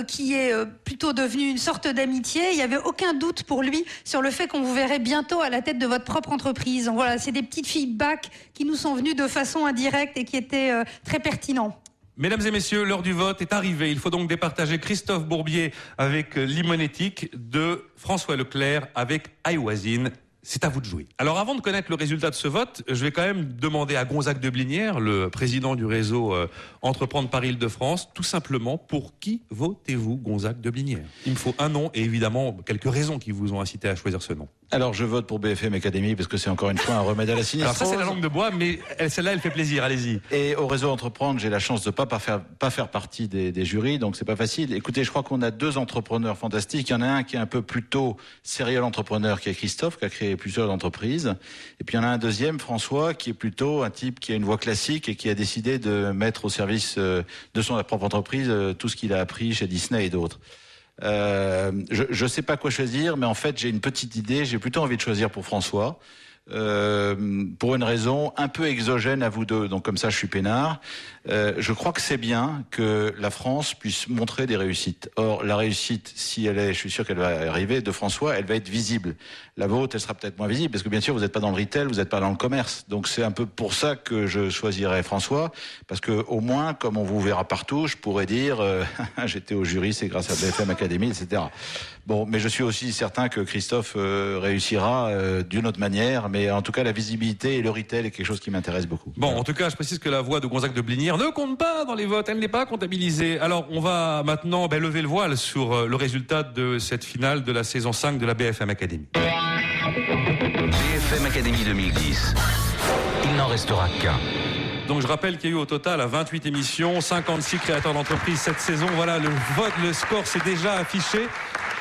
qui est plutôt devenue une sorte d'amitié. Il n'y avait aucun doute pour lui sur le fait qu'on vous verrait bientôt à la tête de votre propre entreprise. Voilà, c'est des petites feedbacks qui nous sont venus de façon indirecte et qui étaient euh, très pertinents. Mesdames et messieurs, l'heure du vote est arrivée. Il faut donc départager Christophe Bourbier avec euh, l'imonétique de François Leclerc avec iWazine. C'est à vous de jouer. Alors avant de connaître le résultat de ce vote, je vais quand même demander à Gonzague de Blinière, le président du réseau euh, Entreprendre Paris-Île-de-France, tout simplement, pour qui votez-vous Gonzague de Blinière? Il me faut un nom et évidemment quelques raisons qui vous ont incité à choisir ce nom. Alors je vote pour BFM Academy parce que c'est encore une fois un remède à la Alors sinistrose. ça c'est la langue de bois, mais elle- celle-là elle fait plaisir, allez-y. Et au réseau Entreprendre, j'ai la chance de pas pas faire pas faire partie des, des jurys, donc c'est pas facile. Écoutez, je crois qu'on a deux entrepreneurs fantastiques. Il y en a un qui est un peu plutôt serial entrepreneur, qui est Christophe, qui a créé plusieurs entreprises. Et puis il y en a un deuxième, François, qui est plutôt un type qui a une voie classique et qui a décidé de mettre au service euh, de son propre entreprise euh, tout ce qu'il a appris chez Disney et d'autres. Euh, je ne sais pas quoi choisir, mais en fait j'ai une petite idée. J'ai plutôt envie de choisir pour François. Euh, pour une raison un peu exogène à vous deux, donc comme ça je suis peinard. Euh, je crois que c'est bien que la France puisse montrer des réussites. Or, la réussite, si elle est, je suis sûr qu'elle va arriver, de François, elle va être visible. La vôtre, elle sera peut-être moins visible, parce que bien sûr, vous n'êtes pas dans le retail, vous n'êtes pas dans le commerce. Donc c'est un peu pour ça que je choisirais François, parce que au moins, comme on vous verra partout, je pourrais dire, euh, j'étais au jury, c'est grâce à BFM Academy, etc. Bon, mais je suis aussi certain que Christophe euh, réussira euh, d'une autre manière, mais en tout cas, la visibilité et le retail est quelque chose qui m'intéresse beaucoup. Bon, en tout cas, je précise que la voix de Gonzague de Blinière ne compte pas dans les votes, elle n'est pas comptabilisée. Alors, on va maintenant ben, lever le voile sur euh, le résultat de cette finale de la saison 5 de la BFM Academy. BFM Academy 2010. Il n'en restera qu'un. Donc je rappelle qu'il y a eu au total à 28 émissions, 56 créateurs d'entreprises cette saison. Voilà, le vote, le score s'est déjà affiché.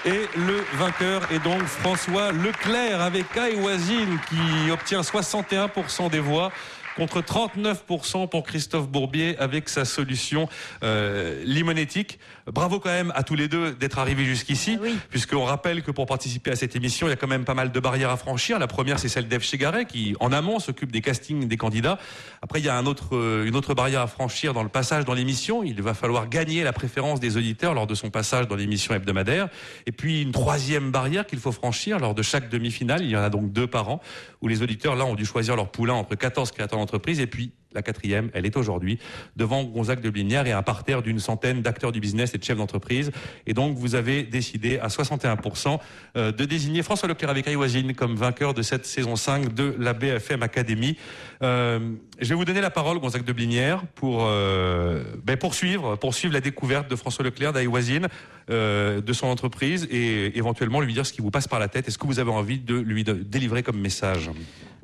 Et le vainqueur est donc François Leclerc avec iWazine qui obtient 61% des voix contre 39% pour Christophe Bourbier avec sa solution euh, limonétique. Bravo quand même à tous les deux d'être arrivés jusqu'ici, ah oui. puisqu'on rappelle que pour participer à cette émission, il y a quand même pas mal de barrières à franchir. La première, c'est celle d'Eve Chegaray, qui en amont s'occupe des castings des candidats. Après, il y a un autre, euh, une autre barrière à franchir dans le passage dans l'émission. Il va falloir gagner la préférence des auditeurs lors de son passage dans l'émission hebdomadaire. Et puis, une troisième barrière qu'il faut franchir lors de chaque demi-finale. Il y en a donc deux par an, où les auditeurs, là, ont dû choisir leur poulain entre 14 et 14 entreprise. Et puis, la quatrième, elle est aujourd'hui devant Gonzague de Blignard et un parterre d'une centaine d'acteurs du business et de chefs d'entreprise. Et donc, vous avez décidé à 61% euh, de désigner François Leclerc avec Aïwazine comme vainqueur de cette saison 5 de la BFM Academy. Euh, je vais vous donner la parole, Gonzague de Blignère, pour euh, ben, poursuivre, poursuivre la découverte de François Leclerc, d'Aïwazine, euh, de son entreprise et éventuellement lui dire ce qui vous passe par la tête et ce que vous avez envie de lui délivrer comme message.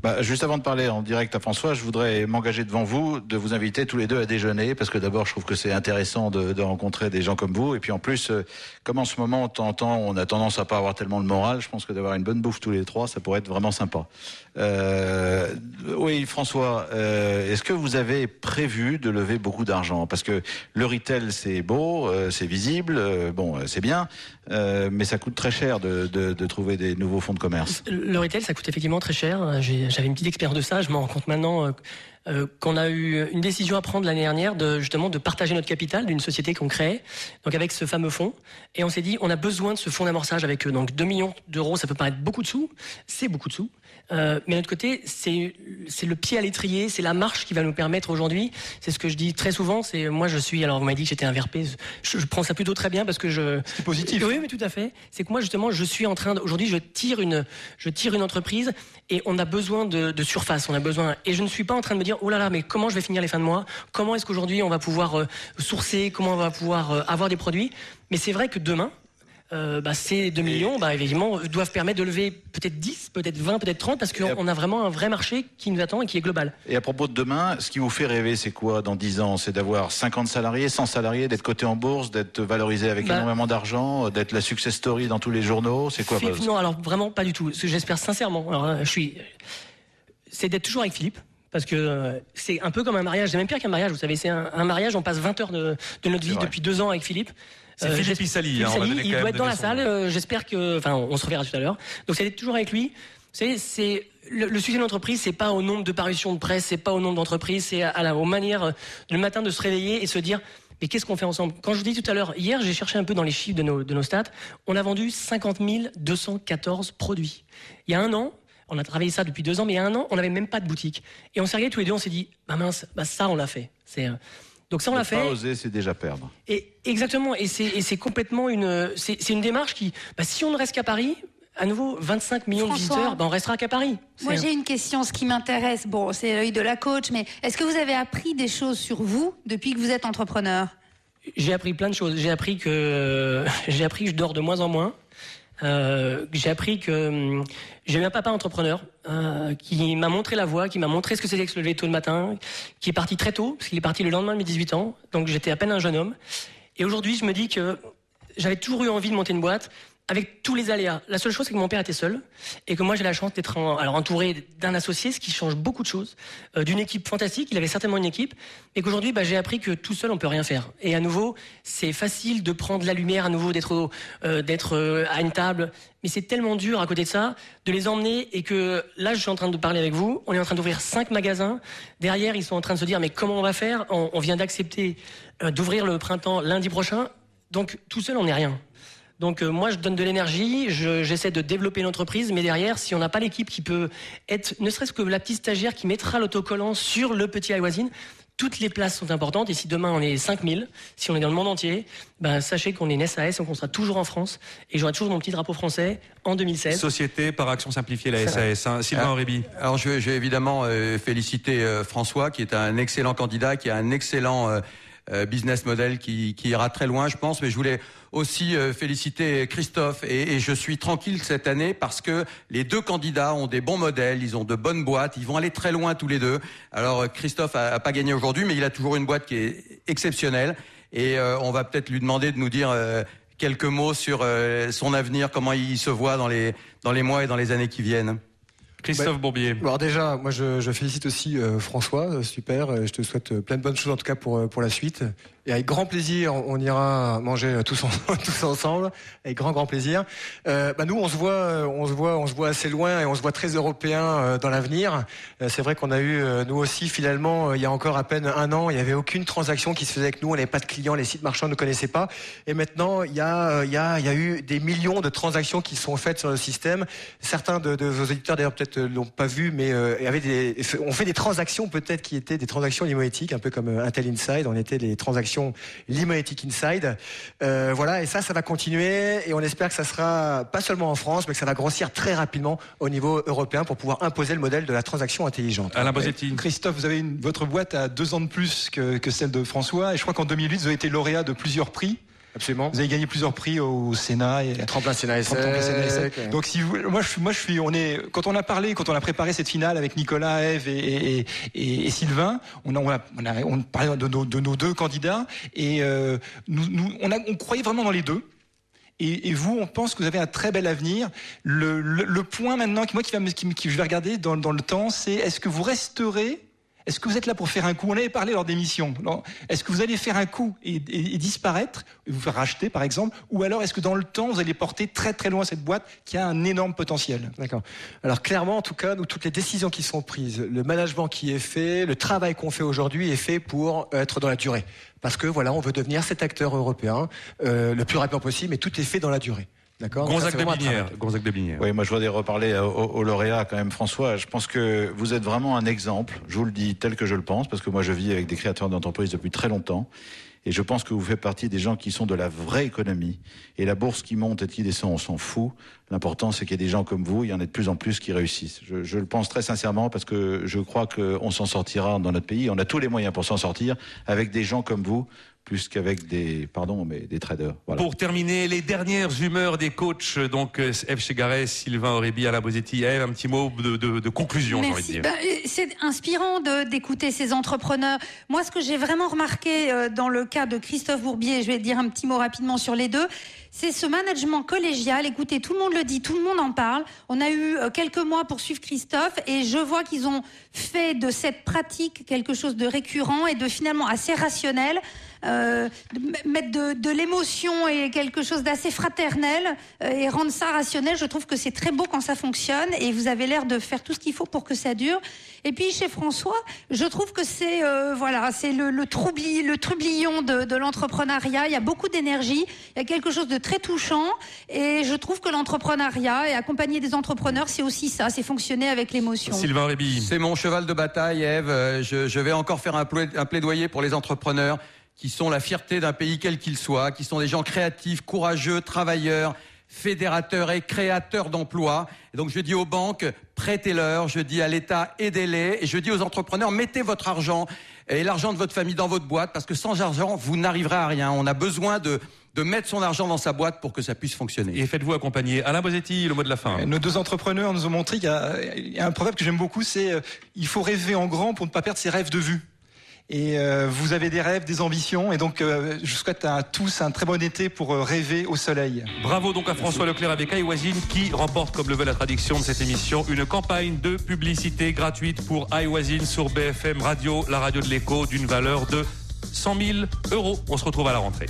Bah, juste avant de parler en direct à François, je voudrais m'engager devant vous de vous inviter tous les deux à déjeuner parce que d'abord je trouve que c'est intéressant de, de rencontrer des gens comme vous et puis en plus euh, comme en ce moment en temps on a tendance à pas avoir tellement le moral, je pense que d'avoir une bonne bouffe tous les trois ça pourrait être vraiment sympa. Euh, oui François, euh, est-ce que vous avez prévu de lever beaucoup d'argent? Parce que le retail c'est beau, euh, c'est visible, euh, bon euh, c'est bien, euh, mais ça coûte très cher de, de, de trouver des nouveaux fonds de commerce. Le retail, ça coûte effectivement très cher. J'avais une petite expérience de ça. Je m'en rends compte maintenant euh, qu'on a eu une décision à prendre l'année dernière de justement de partager notre capital d'une société qu'on crée, donc avec ce fameux fonds. Et on s'est dit, on a besoin de ce fonds d'amorçage avec eux. Donc 2 millions d'euros, ça peut paraître beaucoup de sous, c'est beaucoup de sous. Euh, mais de notre côté, c'est le pied à l'étrier, c'est la marche qui va nous permettre aujourd'hui. C'est ce que je dis très souvent. C'est moi, je suis. Alors, vous m'avez dit que j'étais un VRP. Je, je prends ça plutôt très bien parce que je. C'est positif. Oui, mais tout à fait. C'est que moi, justement, je suis en train. Aujourd'hui, je tire une, je tire une entreprise et on a besoin de, de surface. On a besoin. Et je ne suis pas en train de me dire, oh là là, mais comment je vais finir les fins de mois? Comment est-ce qu'aujourd'hui on va pouvoir euh, sourcer? Comment on va pouvoir euh, avoir des produits? Mais c'est vrai que demain. euh, bah, ces 2 millions, bah, évidemment, doivent permettre de lever peut-être 10, peut-être 20, peut-être 30, parce qu'on on a vraiment un vrai marché qui nous attend et qui est global. Et à propos de demain, ce qui vous fait rêver, c'est quoi dans 10 ans? C'est d'avoir 50 salariés, 100 salariés, d'être coté en bourse, d'être valorisé avec Bah- énormément d'argent, d'être la success story dans tous les journaux? C'est quoi Non, alors vraiment pas du tout. Ce que j'espère sincèrement, alors, je suis, c'est d'être toujours avec Philippe. Parce que euh, c'est un peu comme un mariage, c'est même pire qu'un mariage, vous savez, c'est un, un mariage, on passe 20 heures de, de notre vie depuis deux ans avec Philippe. C'est Philippe j'espère- Issali, Philippe hein, il doit être dans la salle, euh, j'espère que, enfin, on se reverra tout à l'heure. Donc c'est d'être toujours avec lui. Vous savez, c'est le, le succès de l'entreprise, c'est pas au nombre de parutions de presse, c'est pas au nombre d'entreprises, c'est à, à la, aux manières euh, le matin de se réveiller et se dire. Mais qu'est-ce qu'on fait ensemble? Quand je vous dis tout à l'heure, hier, j'ai cherché un peu dans les chiffres de nos, de nos stats. On a vendu 50 214 produits. Il y a un an, on a travaillé ça depuis deux ans, mais il y a un an, on n'avait même pas de boutique. Et on s'est regardé tous les deux, on s'est dit, bah mince, bah ça, on l'a fait. C'est, euh, donc ça, on l'a pas fait. oser, c'est déjà perdre. Et exactement, et c'est et c'est complètement une c'est c'est une démarche qui bah, si on ne reste qu'à Paris, à nouveau 25 millions François. de visiteurs, bah, on restera qu'à Paris. Moi, j'ai une question. Ce qui m'intéresse, bon, c'est l'œil de la coach, mais est-ce que vous avez appris des choses sur vous depuis que vous êtes entrepreneur? J'ai appris plein de choses. J'ai appris que j'ai appris que je dors de moins en moins. Euh, j'ai appris que hum, j'ai eu un papa entrepreneur euh, qui m'a montré la voie, qui m'a montré ce que c'était que se lever tôt le matin, qui est parti très tôt, parce qu'il est parti le lendemain de mes 18 ans, donc j'étais à peine un jeune homme. Et aujourd'hui, je me dis que j'avais toujours eu envie de monter une boîte avec tous les aléas. La seule chose, c'est que mon père était seul et que moi, j'ai la chance d'être alors entouré d'un associé, ce qui change beaucoup de choses, euh, d'une équipe fantastique. Il avait certainement une équipe, et qu'aujourd'hui, bah, j'ai appris que tout seul, on peut rien faire. Et à nouveau, c'est facile de prendre la lumière à nouveau, euh, d'être euh, à une table, mais c'est tellement dur à côté de ça de les emmener et que là, je suis en train de parler avec vous. On est en train d'ouvrir cinq magasins. Derrière, ils sont en train de se dire mais comment on va faire? On, on vient d'accepter euh, d'ouvrir le printemps lundi prochain. Donc tout seul, on n'est rien. Donc euh, moi, je donne de l'énergie, je- j'essaie de développer l'entreprise, mais derrière, si on n'a pas l'équipe qui peut être, ne serait-ce que la petite stagiaire qui mettra l'autocollant sur le petit iWasine, toutes les places sont importantes. Et si demain on est 5000, si on est dans le monde entier, ben, sachez qu'on est une SAS, donc on sera toujours en France. Et j'aurai toujours mon petit drapeau français en 2016. Société par action simplifiée, la SAS. hein. Sylvain Ah, Aurébi. Alors je, je vais évidemment euh, féliciter euh, François qui est un excellent candidat, qui a un excellent euh, business model qui, qui ira très loin, je pense. Mais je voulais aussi euh, féliciter Christophe et, et je suis tranquille cette année parce que les deux candidats ont des bons modèles, ils ont de bonnes boîtes, ils vont aller très loin tous les deux. Alors euh, Christophe a, a pas gagné aujourd'hui, mais il a toujours une boîte qui est exceptionnelle et euh, on va peut-être lui demander de nous dire. euh, Quelques mots sur euh, son avenir, comment il se voit dans les, dans les mois et dans les années qui viennent. Christophe Bourbier. Alors déjà, moi je, je félicite aussi euh, François, euh, super. Je te souhaite euh, plein de bonnes choses en tout cas pour, euh, pour la suite. Et avec grand plaisir, on ira manger tous, tous ensemble, avec grand grand plaisir. Euh, bah nous, on se voit, on se voit, on se voit assez loin et on se voit très européen euh, dans l'avenir. Euh, c'est vrai qu'on a eu, euh, nous aussi, finalement, il y a encore à peine un an, il n'y avait aucune transaction qui se faisait avec nous. On n'avait pas de clients, les sites marchands ne connaissaient pas. Et maintenant, il y a, il y a, il y a eu des millions de transactions qui sont faites sur le système. Certains de, de vos auditeurs, d'ailleurs, peut-être l'ont pas vu, mais euh, avait des, on fait des transactions peut-être qui étaient des transactions limoétiques, un peu comme Intel Inside. On était des transactions Limoetic Inside. Euh, voilà, et ça, ça va continuer et on espère que ça sera pas seulement en France, mais que ça va grossir très rapidement au niveau européen pour pouvoir imposer le modèle de la transaction intelligente. Alain Christophe, vous avez une, votre boîte a deux ans de plus que, que celle de François et je crois qu'en 2008, vous avez été lauréat de plusieurs prix. Absolument. Vous avez gagné plusieurs prix au Sénat et tremplin Sénat et Donc si vous, moi je suis, moi je suis, on est, quand on a parlé, quand on a préparé cette finale avec Nicolas, Eve et, et, et, et Sylvain, on a, on a, on a, on parlait de nos, de nos deux candidats et euh, nous, nous, on, a, on croyait vraiment dans les deux. Et, et, vous, on pense que vous avez un très bel avenir. Le, le, le point maintenant, qui, moi, qui, va, qui, qui je vais regarder dans, dans le temps, c'est est-ce que vous resterez est-ce que vous êtes là pour faire un coup? On avait parlé lors d'émissions. Est-ce que vous allez faire un coup et, et, et vous faire racheter par exemple? Ou alors est-ce que dans le temps, vous allez porter très très loin cette boîte qui a un énorme potentiel? D'accord. Alors clairement, en tout cas, nous, toutes les décisions qui sont prises, le management qui est fait, le travail qu'on fait aujourd'hui est fait pour être dans la durée. Parce que voilà, on veut devenir cet acteur européen euh, le plus rapidement possible, mais tout est fait dans la durée. D'accord. Gonzague de Binière. Oui, moi je voudrais reparler au, au, lauréat quand même, François. Je pense que vous êtes vraiment un exemple. Je vous le dis tel que je le pense, parce que moi je vis avec des créateurs d'entreprises depuis très longtemps. Et je pense que vous faites partie des gens qui sont de la vraie économie. Et la bourse qui monte et qui descend, on s'en fout. L'important, c'est qu'il y ait des gens comme vous, il y en a de plus en plus qui réussissent. Je, je le pense très sincèrement parce que je crois qu'on s'en sortira dans notre pays. On a tous les moyens pour s'en sortir avec des gens comme vous plus qu'avec des, pardon, mais des traders. Voilà. Pour terminer, les dernières humeurs des coachs, donc Eve Chegares, Sylvain Aurébi, Alain Bosetti, Eve, un petit mot de, de, de conclusion, j'ai envie de dire. Bah, c'est inspirant d'écouter ces entrepreneurs. Moi, ce que j'ai vraiment remarqué euh, dans le cas de Christophe Bourbier, je vais dire un petit mot rapidement sur les deux, c'est ce management collégial. Écoutez, tout le monde le dit, tout le monde en parle. On a eu euh, quelques mois pour suivre Christophe et je vois qu'ils ont fait de cette pratique quelque chose de récurrent et de finalement assez rationnel. Euh, mettre de, de l'émotion et quelque chose d'assez fraternel euh, et rendre ça rationnel. Je trouve que c'est très beau quand ça fonctionne et vous avez l'air de faire tout ce qu'il faut pour que ça dure. Et puis chez François, je trouve que c'est euh, voilà, c'est le, le, troubli, le de, de l'entrepreneuriat. Il y a beaucoup d'énergie, il y a quelque chose de très touchant et je trouve que l'entrepreneuriat et accompagner des entrepreneurs, c'est aussi ça, c'est fonctionner avec l'émotion. Sylvain Réby. C'est mon cheval de bataille, Eve. Je, je vais encore faire un plaidoyer pour les entrepreneurs qui sont la fierté d'un pays quel qu'il soit, qui sont des gens créatifs, courageux, travailleurs, fédérateurs et créateurs d'emplois. Et donc je dis aux banques, prêtez-leur, je dis à l'État, aidez-les, et je dis aux entrepreneurs, mettez votre argent et l'argent de votre famille dans votre boîte, parce que sans argent, vous n'arriverez à rien. On a besoin de de mettre son argent dans sa boîte pour que ça puisse fonctionner. Et faites-vous accompagner. Alain Bosetti, le mot de la fin. Nos deux entrepreneurs nous ont montré qu'il y, y, a un proverbe que j'aime beaucoup, c'est euh, il faut rêver en grand pour ne pas perdre ses rêves de vue. Et euh, vous avez des rêves, des ambitions, et donc euh, je souhaite à tous un très bon été pour euh, rêver au soleil. Bravo donc à François Leclerc avec iWazine qui remporte, comme le veut la traduction de cette émission, une campagne de publicité gratuite pour iWazine sur BFM Radio, la radio de l'écho, d'une valeur de 100 000 euros. On se retrouve à la rentrée.